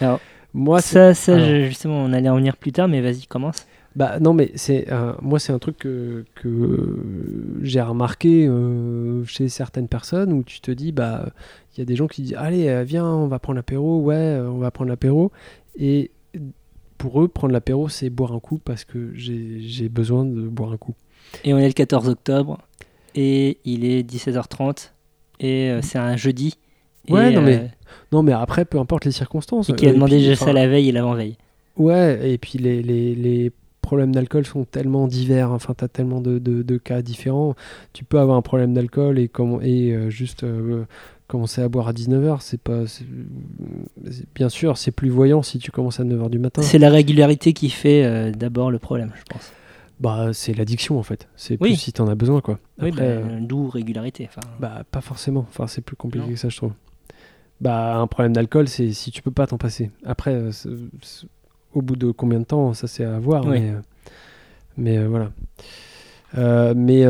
Alors, Moi, ça, ça alors- je- justement, on allait en venir plus tard, mais vas-y, commence. Bah non mais c'est un- moi c'est un truc que, que j'ai remarqué euh, chez certaines personnes où tu te dis bah il y a des gens qui disent allez euh, viens on va prendre l'apéro ouais euh, on va prendre l'apéro et pour eux prendre l'apéro c'est boire un coup parce que j'ai besoin de boire un coup Et on est le 14 octobre et il est 17h30 et euh, c'est un jeudi. Et, Ouais, non, mais euh, non mais après peu importe les circonstances et qui a euh, et demandé puis, déjà ça la veille et l'avant-veille. Ouais, et puis les, les, les problèmes d'alcool sont tellement divers, enfin, tu as tellement de, de, de cas différents. Tu peux avoir un problème d'alcool et, comment- et euh, juste euh, commencer à boire à 19h, c'est pas. c'est- Bien sûr, c'est plus voyant si tu commences à 9h du matin. C'est la régularité qui fait euh, d'abord le problème, je pense. Bah, c'est l'addiction en fait. C'est Oui. plus si t'en as besoin, quoi. oui, Après, bah, euh, d'où régularité. Bah, pas forcément. Enfin, c'est plus compliqué Non. que ça, je trouve. Bah, un problème d'alcool, c'est si tu peux pas t'en passer. Après, euh, c'est- c'est- au bout de combien de temps, ça c'est à voir. Oui. Mais, euh, mais euh, voilà. Euh, mais,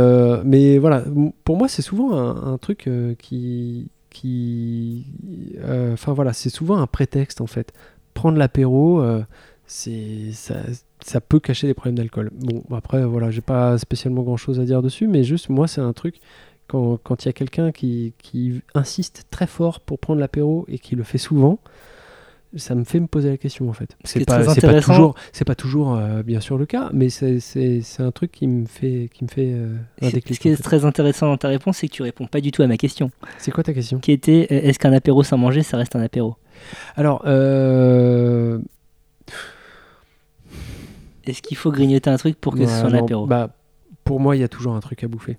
mais voilà, pour moi, c'est souvent un, un truc qui. qui Enfin voilà, c'est souvent un prétexte en fait. Prendre l'apéro, c'est ça, ça peut cacher des problèmes d'alcool. Bon, après, voilà, j'ai pas spécialement grand chose à dire dessus, mais juste moi, c'est un truc quand quand il y a quelqu'un qui, qui insiste très fort pour prendre l'apéro et qui le fait souvent, ça me fait me poser la question en fait. qui C'est est pas, pas toujours, c'est pas toujours euh, bien sûr le cas, mais c'est, un truc qui me fait, qui me fait euh, un Ce déclic. qui en est fait. très intéressant dans ta réponse, c'est que tu réponds pas du tout à ma question, C'est quoi ta question? Qui était euh, est-ce qu'un apéro sans manger, ça reste un apéro? Alors, euh, Est-ce qu'il faut grignoter un truc pour que ce soit un apéro? bah, pour moi, il y a toujours un truc à bouffer.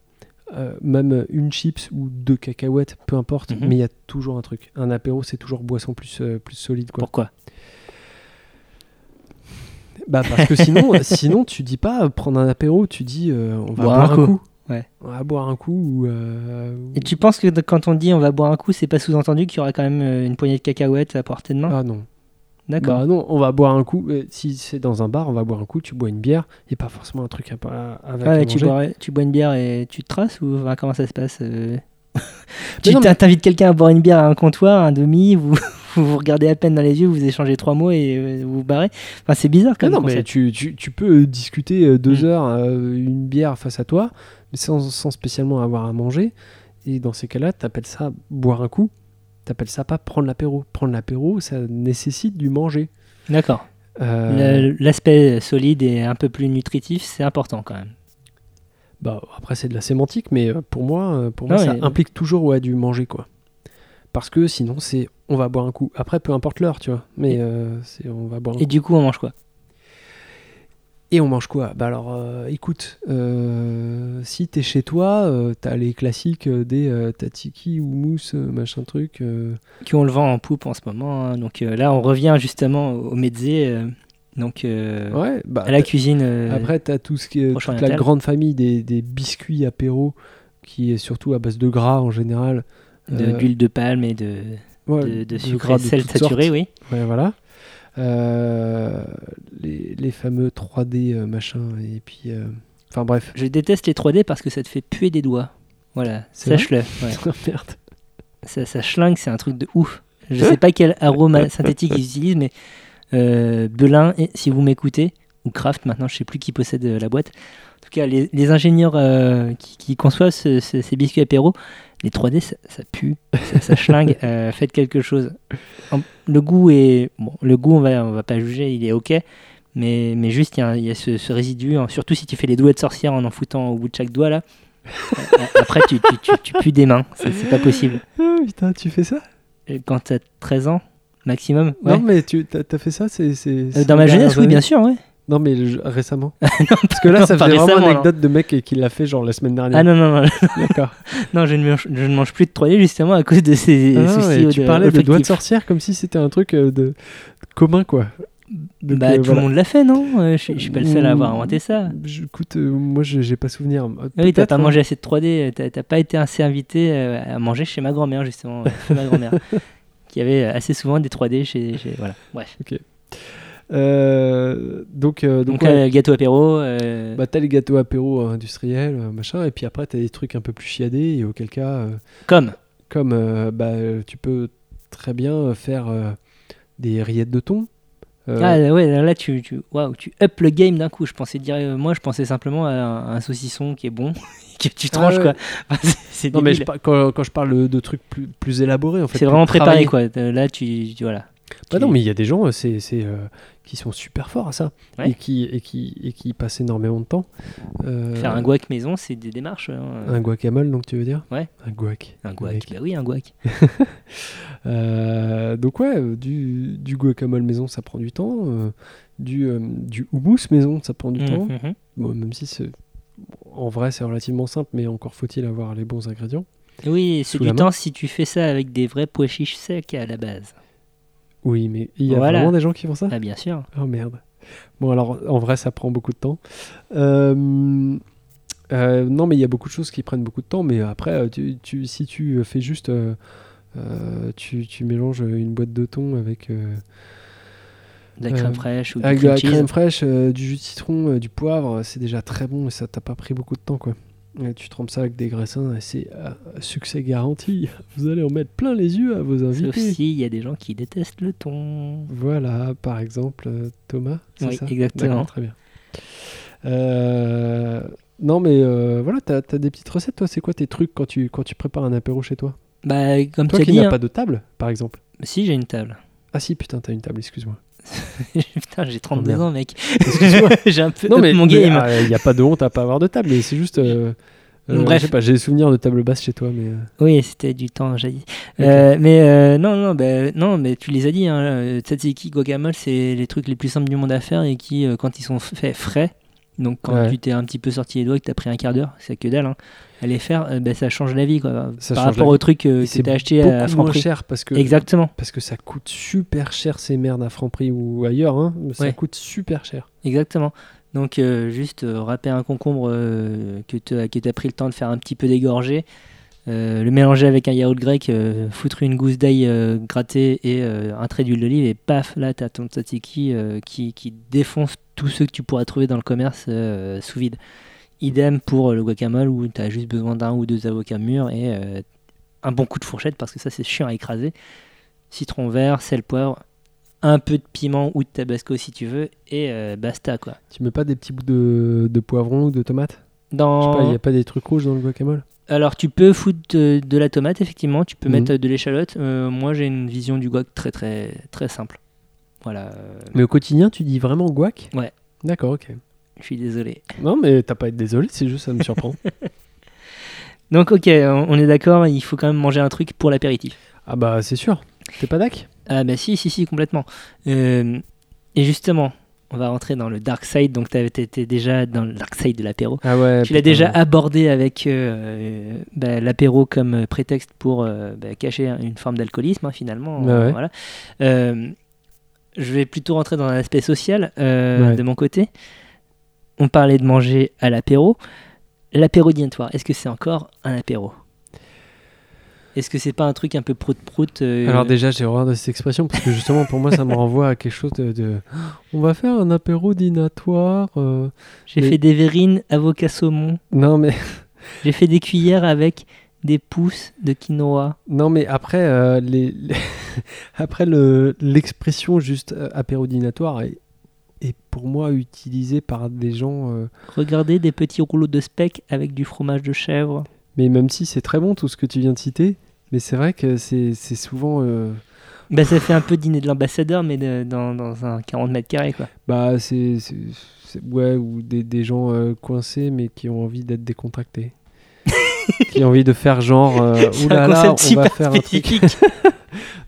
Euh, même une chips ou deux cacahuètes, peu importe, Mhm. mais il y a toujours un truc. Un apéro, c'est toujours boisson plus, euh, plus solide. Quoi. Pourquoi? Bah parce que sinon, sinon tu dis pas euh, prendre un apéro, tu dis euh, on va Boire boire, un coup. coup. Ouais. On va boire un coup ou. euh, Et tu penses que quand on dit on va boire un coup, c'est pas sous-entendu qu'il y aura quand même euh, une poignée de cacahuètes à portée de main? Ah non. D'accord. Bah non, on va boire un coup. euh, Si c'est dans un bar, on va boire un coup, tu bois une bière et pas forcément un truc à, à- Ah à tu, manger. bois, tu bois une bière et tu te traces ou enfin, comment ça se passe euh Mais Tu mais- t'invites quelqu'un à boire une bière à un comptoir, un demi, vous vous, vous regardez à peine dans les yeux, vous échangez trois mots et euh, vous vous barrez. Enfin, c'est bizarre Ah comme non, mais tu, tu, tu peux discuter euh, deux Mm. heures, euh, une bière face à toi, mais sans, sans spécialement avoir à manger. Et dans ces cas-là, t'appelles ça boire un coup. T'appelles ça pas prendre l'apéro. Prendre l'apéro, ça nécessite du manger. D'accord. Euh, L'aspect solide et un peu plus nutritif, c'est important quand même. Bah, après, c'est de la sémantique, mais euh, pour moi, euh, pour moi Non, ça mais- implique toujours ouais, du manger, quoi. Parce que sinon, c'est on va boire un coup. Après, peu importe l'heure, tu vois, mais euh, on va boire un Et coup. du coup, on mange quoi? Et on mange quoi? Bah alors, euh, écoute, euh, si t'es chez toi, euh, t'as les classiques des tatiki ou mousse, machin truc. Qui on le vend en poupe en ce moment. hein. Donc là, on revient justement au mezze, euh, donc ouais, bah, à la cuisine. Après, t'as tout ce qui est toute la grande famille des, des biscuits apéro, qui est surtout à base de gras en général. de- d'huile de palme et de, ouais, de, de sucre de sel saturé, sortes. oui. Ouais, voilà. Euh, les, les fameux 3D euh, machin, et puis. euh, Enfin bref. Je déteste les 3D parce que ça te fait puer des doigts. Voilà, sache-le. ouais. Merde. ça, ça schlingue, c'est un truc de ouf. Je sais pas quel arôme synthétique ils utilisent, mais euh, Belin, si vous m'écoutez, ou Kraft, maintenant je sais plus qui possède la boîte. En tout cas, les, les ingénieurs euh, qui, qui conçoivent ce- ce- ces biscuits apéro, les 3D, ça, ça pue, ça, ça schlingue. euh, faites quelque chose. Le goût est. Bon, le goût, on va, on va pas juger, il est ok. Mais, mais juste, il y a, y ce, ce résidu, hein, surtout si tu fais les doigts de sorcière en en foutant au bout de chaque doigt là. Euh, Après, tu, tu, tu, tu pues des mains, c'est pas possible. Ah, putain, tu fais ça? Euh, Quand t'as 13 ans, maximum ouais. Non, mais tu t'as, fait ça c'est, c'est, Euh, ces Dans ma jeunesse, oui, bien sûr, ouais. Non, mais le- récemment. Parce que là, non, ça pas faisait vraiment récemment, anecdote de mec qui l'a fait genre la semaine dernière. Ah non, non, non, D'accord. non je, ne mange, je ne mange plus de 3D justement à cause de ces Ah, soucis tu parlais de doigts de sorcière comme si c'était un truc euh, de commun, quoi. Donc, Bah, euh, tout voilà. le monde l'a fait, non Euh, Je je suis pas le seul à avoir inventé ça. Je- écoute, euh, moi, je- j'ai pas souvenir. Euh, Oui, t'as peut-être, pas hein. mangé assez de 3D, t'as t'as pas été assez invité euh, à manger chez ma grand-mère, justement, euh, chez ma grand-mère, qui avait assez souvent des 3D chez. chez- voilà, bref. Euh, donc, euh, donc, Donc, ouais, euh, gâteau apéro. euh, bah, t'as les gâteaux apéro industriels, machin, et puis après, t'as des trucs un peu plus chiadés, et auquel cas, comme. comme bah, tu peux très bien faire des rillettes de thon. Ah ouais, là tu, tu, waouh, tu up le game d'un coup. Je pensais dire, moi je pensais simplement à un, un saucisson qui est bon, que tu tranches ouais. quoi. Enfin, c'est- c'est non, mais je quand, quand je parle de trucs plus, plus élaborés, en fait. c'est vraiment préparé quoi. Là tu, tu- voilà. Bah non, mais il y a des gens, euh, c'est, c'est, euh, qui sont super forts à ça Ouais. et, qui, et, qui, et qui passent énormément de temps. Euh, Faire un guac maison, c'est des démarches. hein. Un guacamole, donc tu veux dire? Ouais. Un guac. Un guac, bah oui, un guac. Euh, donc ouais, du, du guacamole maison, ça prend du temps. du, du houmous maison, ça prend du temps. Mhm. Bon, même si c'est... En vrai, c'est relativement simple, mais encore faut-il avoir les bons ingrédients. Oui, c'est du temps si tu fais ça avec des vrais pois chiches secs à la base. Oui, mais il y a Voilà. vraiment des gens qui font ça Ah bien sûr. Oh merde. Bon, alors en vrai, ça prend beaucoup de temps. Euh, euh, non, mais il y a beaucoup de choses qui prennent beaucoup de temps. Mais après, euh, tu, tu- si tu fais juste euh, euh, tu, tu mélanges une boîte de thon avec, De la crème fraîche ou du avec de la cheese. crème fraîche, du jus de citron, du poivre. C'est déjà très bon et ça t'a pas pris beaucoup de temps. quoi. Et tu trempes ça avec des graissins c'est euh, succès garanti. Vous allez en mettre plein les yeux à vos Sauf invités. si il y a des gens qui détestent le thon. Voilà, par exemple, euh, Thomas. Oui, ça? exactement. Très bien. Euh, non, mais euh, voilà, t'as as des petites recettes, toi. C'est quoi tes trucs quand tu, quand tu prépares un apéro chez toi? Bah, comme Toi qui n'as hein. pas de table, par exemple. si j'ai une table. Ah si, putain, t'as une table, excuse-moi. Putain, j'ai 32 merde. ans, mec. Excuse-moi. j'ai un peu non, mais mon il game. n'y a pas de honte à pas avoir de table, mais c'est juste... euh, euh, Bref. Je sais pas, j'ai des souvenirs de table basse chez toi, mais... euh, Oui, c'était du temps. Euh, mais euh, non, non, bah, non, mais tu les as dit. Hein, euh, tzatziki, guacamole, c'est les trucs les plus simples du monde à faire et qui, euh, quand ils sont faits frais, donc quand Ouais. tu t'es un petit peu sorti les doigts et que t'as pris un quart d'heure, c'est que dalle. Hein, les faire, euh, bah, ça change la vie, quoi. Ça par rapport au truc euh, que t'as acheté à moins Franprix. cher parce que... Exactement, Parce que ça coûte super cher ces merdes à Franprix ou ailleurs, hein. Ça Ouais. coûte super cher. exactement. Donc euh, juste râper un concombre que tu as pris le temps de faire un petit peu dégorger, le mélanger avec un yaourt grec, foutre une gousse d'ail grattée et un trait d'huile d'olive et paf, là tu as ton tzatziki qui, qui défonce tous ceux que tu pourras trouver dans le commerce euh, sous vide. Idem pour le guacamole où tu as juste besoin d'un ou deux avocats mûrs et euh, un bon coup de fourchette parce que ça c'est chiant à écraser. Citron vert, sel, poivre, un peu de piment ou de tabasco si tu veux et euh, basta quoi. Tu mets pas des petits bouts de, de poivron ou de tomate Dans... il n'y a pas des trucs rouges dans le guacamole? Alors tu peux foutre de, de la tomate effectivement, tu peux Mhm. mettre de l'échalote. Euh, moi j'ai une vision du guac très très très simple. Voilà, Mais au quotidien, tu dis vraiment guac? Ouais. D'accord, ok. je suis désolé. Non, mais t'as pas à être désolé, c'est juste ça me surprend. Donc ok, on est d'accord, il faut quand même manger un truc pour l'apéritif. ah bah c'est sûr. T'es pas d'ac Ah bah si, si, si, complètement. Euh, et justement, on va rentrer dans le dark side, donc tu été déjà dans le dark side de l'apéro. Ah ouais. Tu l'as déjà abordé avec euh, bah, l'apéro comme prétexte pour euh, bah, cacher une forme d'alcoolisme, hein, finalement. Euh, ouais. voilà. Euh, je vais plutôt rentrer dans un aspect social euh, Ouais. de mon côté. On parlait de manger à l'apéro. L'apéro dînatoire, est-ce que c'est encore un apéro? Est-ce que c'est pas un truc un peu prout-prout euh, Alors déjà, j'ai horreur de cette expression parce que justement, pour moi, ça me renvoie à quelque chose de... de- On va faire un apéro dînatoire. euh. J'ai mais- fait des verrines avocat saumon. Non, mais... J'ai fait des cuillères avec des pousses de quinoa. Non, mais après, euh, les, les- après le, l'expression juste euh, apéro dînatoire est, est pour moi utilisée par des gens... euh, Regardez des petits rouleaux de speck avec du fromage de chèvre. Mais même si c'est très bon tout ce que tu viens de citer, mais c'est vrai que c'est, souvent... euh, Bah, ça fait un peu dîner de l'ambassadeur, mais de- dans, dans un 40 mètres carrés, quoi. Bah, c'est. Ouais, ou des, des gens coincés, mais qui ont envie d'être décontractés. Qui ont envie de faire genre. euh, là là, concept on va faire un truc.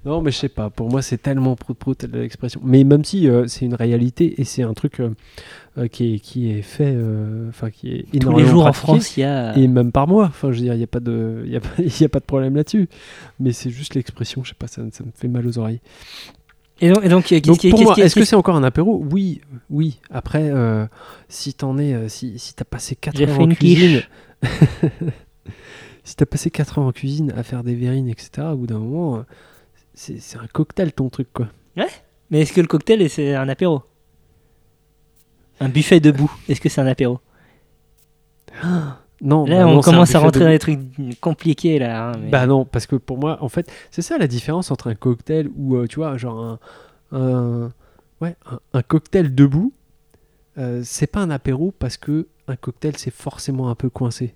Non, mais je sais pas. Pour moi, c'est tellement prout-prout l'expression. Mais même si euh, c'est une réalité et c'est un truc euh, euh, qui, est, qui est fait. euh, Enfin, qui est Tous les jours en. France, il y a. Et même par mois. Enfin, je veux dire, il n'y a, pas de- y a, pas- y a pas de problème là-dessus. Mais c'est juste l'expression. Je sais pas, ça, ça me fait mal aux oreilles. Et donc, et donc, euh, qu'est-ce Donc qui- pour qu'est-ce moi, qui- est-ce que c'est encore un apéro? Oui, oui. Après, euh, si t'en es, euh, si, si t'as passé 4 J'ai heures fait en une cuisine. Si t'as passé 4 heures en cuisine à faire des verrines, etc., au bout d'un moment, euh, c'est c'est un cocktail ton truc, quoi. Mais est-ce que le cocktail, est- c'est un apéro? Un buffet debout, est-ce que c'est un apéro? Non, Là, bah on non, commence à rentrer de- dans les trucs compliqués, là. hein, mais- Bah non, parce que pour moi, en fait, c'est ça la différence entre un cocktail ou, euh, tu vois, genre un, un- ouais, un, un cocktail debout, euh, c'est pas un apéro parce que un cocktail, c'est forcément un peu coincé.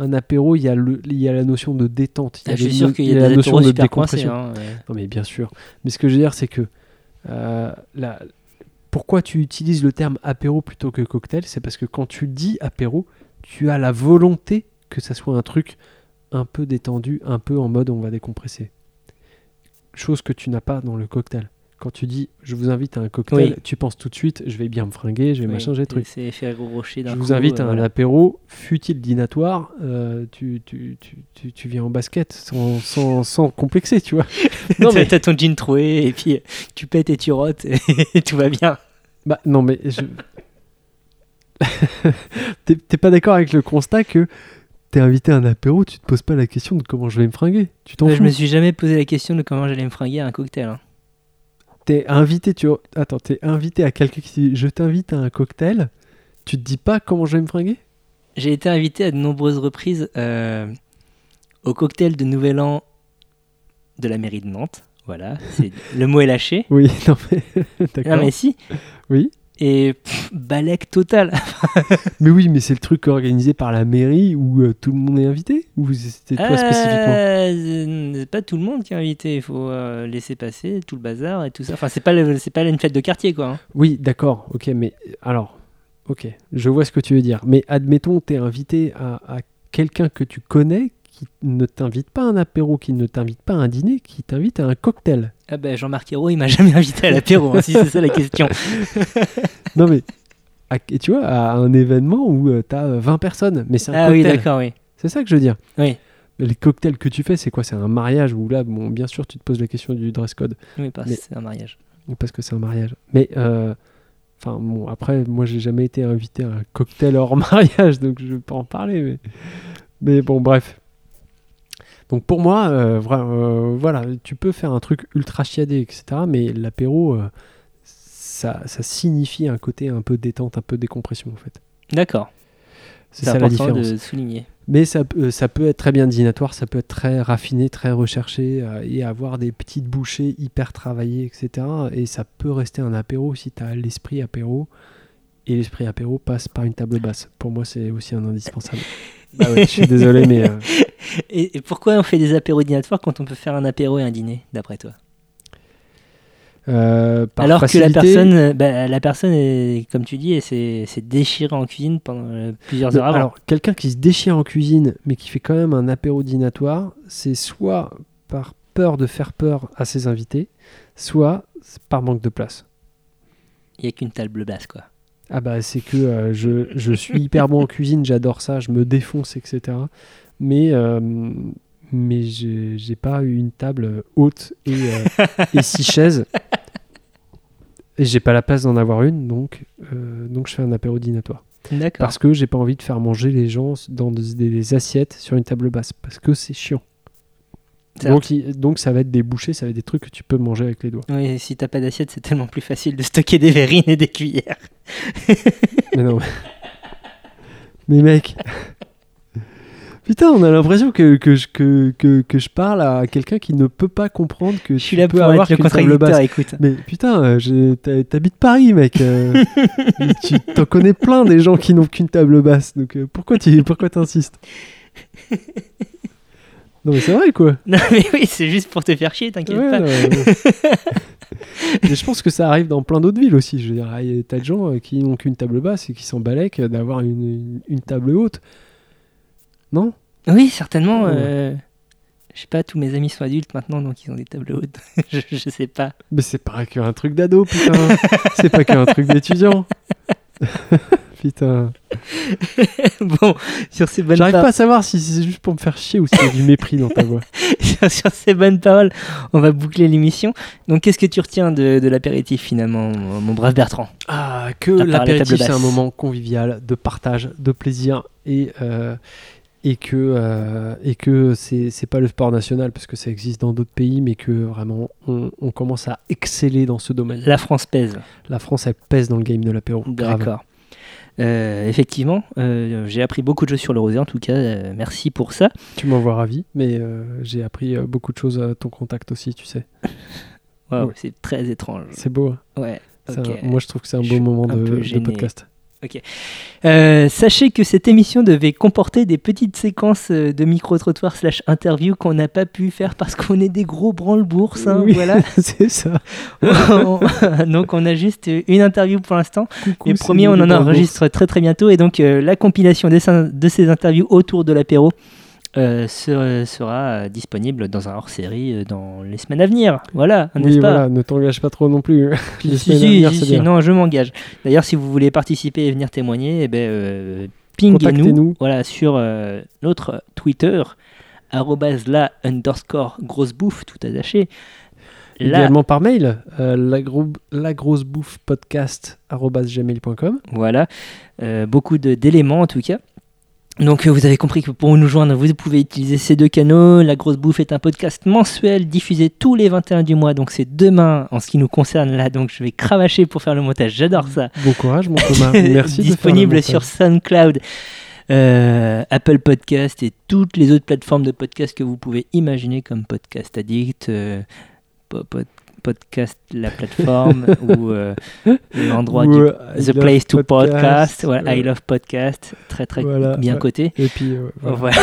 Un apéro, il y, a le- il y a la notion de détente, il y Ah, je suis sûr qu'il y a la notion de coincés. décompression. hein, ouais. Non mais bien sûr. Mais ce que je veux dire, c'est que euh, la- pourquoi tu utilises le terme apéro plutôt que cocktail C'est parce que quand tu dis apéro, tu as la volonté que ça soit un truc un peu détendu, un peu en mode on va décompresser. Chose que tu n'as pas dans le cocktail. Quand tu dis je vous invite à un cocktail, Oui. tu penses tout de suite je vais bien me fringuer, je vais Oui, machin, j'ai truc. C'est Ferrero Rocher d'un Je vous coup, invite euh, à un voilà. apéro, fut-il dînatoire, euh, tu, tu, tu, tu, tu viens en basket sans, sans, sans complexer, tu vois. Non, mais- T'as ton jean troué, et puis euh, tu pètes et tu rotes, et tout va bien. Bah non mais je... T'es pas d'accord avec le constat que t'es invité à un apéro, tu te poses pas la question de comment je vais me fringuer. Tu t'en fous. je me suis jamais posé la question de comment j'allais me fringuer à un cocktail. hein. T'es invité, tu Attends, t'es invité à quelqu'un qui dit je t'invite à un cocktail. Tu te dis pas comment je vais me fringuer? J'ai été invité à de nombreuses reprises euh, au cocktail de Nouvel An de la mairie de Nantes. Voilà, le mot est lâché. Oui, non mais. Non mais si. Oui. Et pff, balèque total. Mais oui, mais c'est le truc organisé par la mairie où euh, tout le monde est invité Ou c'était toi spécifiquement Euh, c'est pas tout le monde qui est invité. Il faut euh, laisser passer tout le bazar et tout ça. Enfin, c'est pas le- pas une fête de quartier quoi. hein. Oui, d'accord, ok, mais alors, ok, je vois ce que tu veux dire. Mais admettons, t'es invité à, à quelqu'un que tu connais qui ne t'invite pas à un apéro, qui ne t'invite pas à un dîner, qui t'invite à un cocktail. Ah ben Jean-Marc Ayrault, il m'a jamais invité à l'apéro. hein, si c'est ça la question. Non mais, à- tu vois, à un événement où tu t'as euh, 20 personnes, mais c'est un Ah oui, d'accord, oui. c'est ça que je veux dire. Oui. Mais Les cocktails que tu fais, c'est quoi? C'est un mariage où là, bon, bien sûr, tu te poses la question du dress code. Oui, parce que c'est un mariage. Ou parce que c'est un mariage. Mais euh, enfin bon, après, moi j'ai jamais été invité à un cocktail hors mariage, donc je vais pas en parler. Mais, mais bon, bref. Donc pour moi, euh, euh, voilà, tu peux faire un truc ultra chiadé, etc. Mais l'apéro, euh, ça, ça signifie un côté un peu détente, un peu décompression en fait. D'accord. C'est ça la différence. de souligner. Mais ça, peut- ça peut être très bien dînatoire, ça peut être très raffiné, très recherché et avoir des petites bouchées hyper travaillées, etc. Et ça peut rester un apéro si tu as l'esprit apéro. Et l'esprit apéro passe par une table basse. Pour moi, c'est aussi un indispensable. Bah je suis désolé, mais euh, Et, et pourquoi on fait des apéros dînatoires quand on peut faire un apéro et un dîner, d'après toi? Euh, par Alors que la personne, bah, la personne, est, comme tu dis, s'est déchirée en cuisine pendant euh, plusieurs heures avant. alors, quelqu'un qui se déchire en cuisine, mais qui fait quand même un apéro dînatoire, c'est soit par peur de faire peur à ses invités, soit par manque de place. Il n'y a qu'une table basse, quoi. Ah bah c'est que euh, je, je suis hyper bon en cuisine, j'adore ça, je me défonce, etc. Mais, euh, mais j'ai pas eu une table haute et, euh, et six chaises. Et j'ai pas la place d'en avoir une, donc, euh, donc je fais un apéro dînatoire. D'accord. Parce que j'ai pas envie de faire manger les gens dans des, des assiettes sur une table basse, parce que c'est chiant. Donc, il- donc ça va être des bouchées, ça va être des trucs que tu peux manger avec les doigts. Oui, si t'as pas d'assiette, c'est tellement plus facile de stocker des verrines et des cuillères. Mais non. Mais mec. Putain, on a l'impression que, que, je, que, que, que je parle à quelqu'un qui ne peut pas comprendre que Je suis tu là peux pour avoir être le table basse. écoute. Mais putain, euh, t'habites Paris, mec. euh, tu t'en connais plein des gens qui n'ont qu'une table basse. Donc euh, pourquoi tu pourquoi t'insistes? Non mais c'est vrai quoi. Non, mais oui, c'est juste pour te faire chier, t'inquiète Ouais, pas. Mais je pense que ça arrive dans plein d'autres villes aussi. Je veux dire, il y a t'as de gens euh, qui n'ont qu'une table basse et qui s'en balèquent d'avoir une, une- une table haute. Non? Oui, certainement. Ouais. euh, Je sais pas, tous mes amis sont adultes maintenant, donc ils ont des tables hautes. je, je sais pas. Mais c'est pas qu'un truc d'ado, putain. c'est pas qu'un truc d'étudiant. Putain. bon, sur ces bonnes J'arrive pas à savoir si c'est juste pour me faire chier ou s'il y a du mépris dans ta voix. sur ces bonnes paroles, on va boucler l'émission. Donc, qu'est-ce que tu retiens de, de l'apéritif finalement, mon, brave Bertrand? Ah, que l'apéritif, c'est un moment convivial, de partage, de plaisir et, euh, et que, euh, et que c'est, c'est pas le sport national parce que ça existe dans d'autres pays, mais que vraiment on, on commence à exceller dans ce domaine. La France pèse. La France, elle pèse dans le game de l'apéro. Grave. D'accord. Euh, effectivement, euh, j'ai appris beaucoup de choses sur le rosé en tout cas. euh, merci pour ça. Tu m'envoies ravi, mais j'ai appris beaucoup de choses à ton contact aussi, tu sais. Ouais. c'est très étrange. C'est beau. hein. Ouais. Un- moi, je trouve que c'est un beau moment de, gêné. Podcast. Euh, sachez que cette émission devait comporter des petites séquences euh, de micro-trottoir slash interview qu'on n'a pas pu faire parce qu'on est des gros branle-bourses. hein, Oui, voilà. c'est ça. donc on a juste une interview pour l'instant. Premiers, nous, on en enregistre très très bientôt. Et donc euh, la compilation des de ces interviews autour de l'apéro euh, se- sera euh, disponible dans un hors-série euh, dans les semaines à venir. Voilà, n'est-ce Oui, pas voilà, ne t'engage pas trop non plus. Si, Les si, semaines à venir, si, bien. non, je m'engage. D'ailleurs, si vous voulez participer et venir témoigner, eh ben, euh, Contactez-nous. voilà, sur euh, notre Twitter, la underscore grosse bouffe, tout attaché. La, Également par mail, euh, la, gro- la grosse bouffe podcast gmail.com. voilà, beaucoup d'éléments en tout cas. Donc euh, vous avez compris que pour nous joindre, vous pouvez utiliser ces deux canaux. La Grosse Bouffe est un podcast mensuel diffusé tous les 21 du mois. Donc c'est demain en ce qui nous concerne là. Donc je vais cravacher pour faire le montage. J'adore ça. Bon courage, mon Thomas. Merci. de faire le Disponible sur SoundCloud, euh, Apple Podcast et toutes les autres plateformes de podcast que vous pouvez imaginer comme Podcast Addict, euh, Podcast la plateforme ou euh, l'endroit du euh, The Place to Podcast, Podcast, voilà, I. Love Podcast, très très Voilà, bien ouais. coté. Et puis, euh, voilà.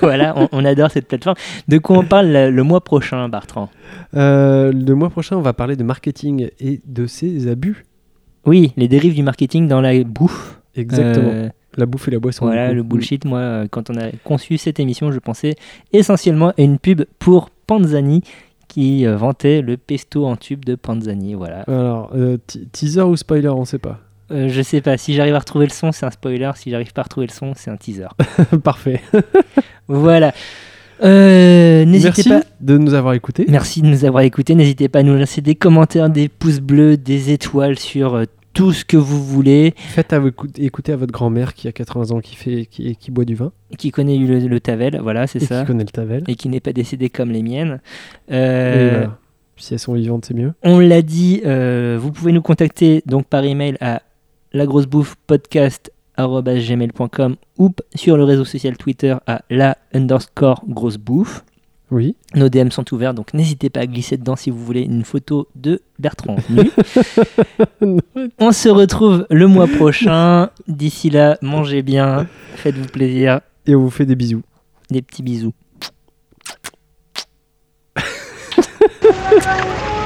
Voilà, on, on adore cette plateforme. De quoi on parle le, le mois prochain, Bertrand? Euh, le mois prochain, on va parler de marketing et de ses abus. Oui, les dérives du marketing dans la bouffe. Exactement. La bouffe et la boisson. voilà, le bullshit. Moi, quand on a conçu cette émission, je pensais essentiellement à une pub pour Panzani qui euh, vantait le pesto en tube de Panzani. Voilà. Alors, euh, te- teaser ou spoiler, on sait pas. Euh, je sais pas, si j'arrive à retrouver le son, c'est un spoiler. Si j'arrive pas à retrouver le son, c'est un teaser. Parfait. voilà. Euh, N'hésitez Merci pas. de nous avoir écoutés. Merci de nous avoir écoutés. N'hésitez pas à nous laisser des commentaires, des pouces bleus, des étoiles sur euh, tout ce que vous voulez. Faites à écouter à votre grand-mère qui a 80 ans, qui, fait, qui, qui boit du vin Qui connaît le, le Tavel, voilà, c'est ça. qui connaît le Tavel. Et qui n'est pas décédé comme les miennes. Euh, voilà. Si elles sont vivantes, c'est mieux. On l'a dit, euh, vous pouvez nous contacter donc par email à lagrossebouffepodcast.gmail.com ou sur le réseau social Twitter à la underscore grosse bouffe. Oui. Nos DM sont ouverts, donc n'hésitez pas à glisser dedans si vous voulez une photo de Bertrand nu. On se retrouve le mois prochain. D'ici là, mangez bien, faites-vous plaisir, Et on vous fait des bisous. des petits bisous.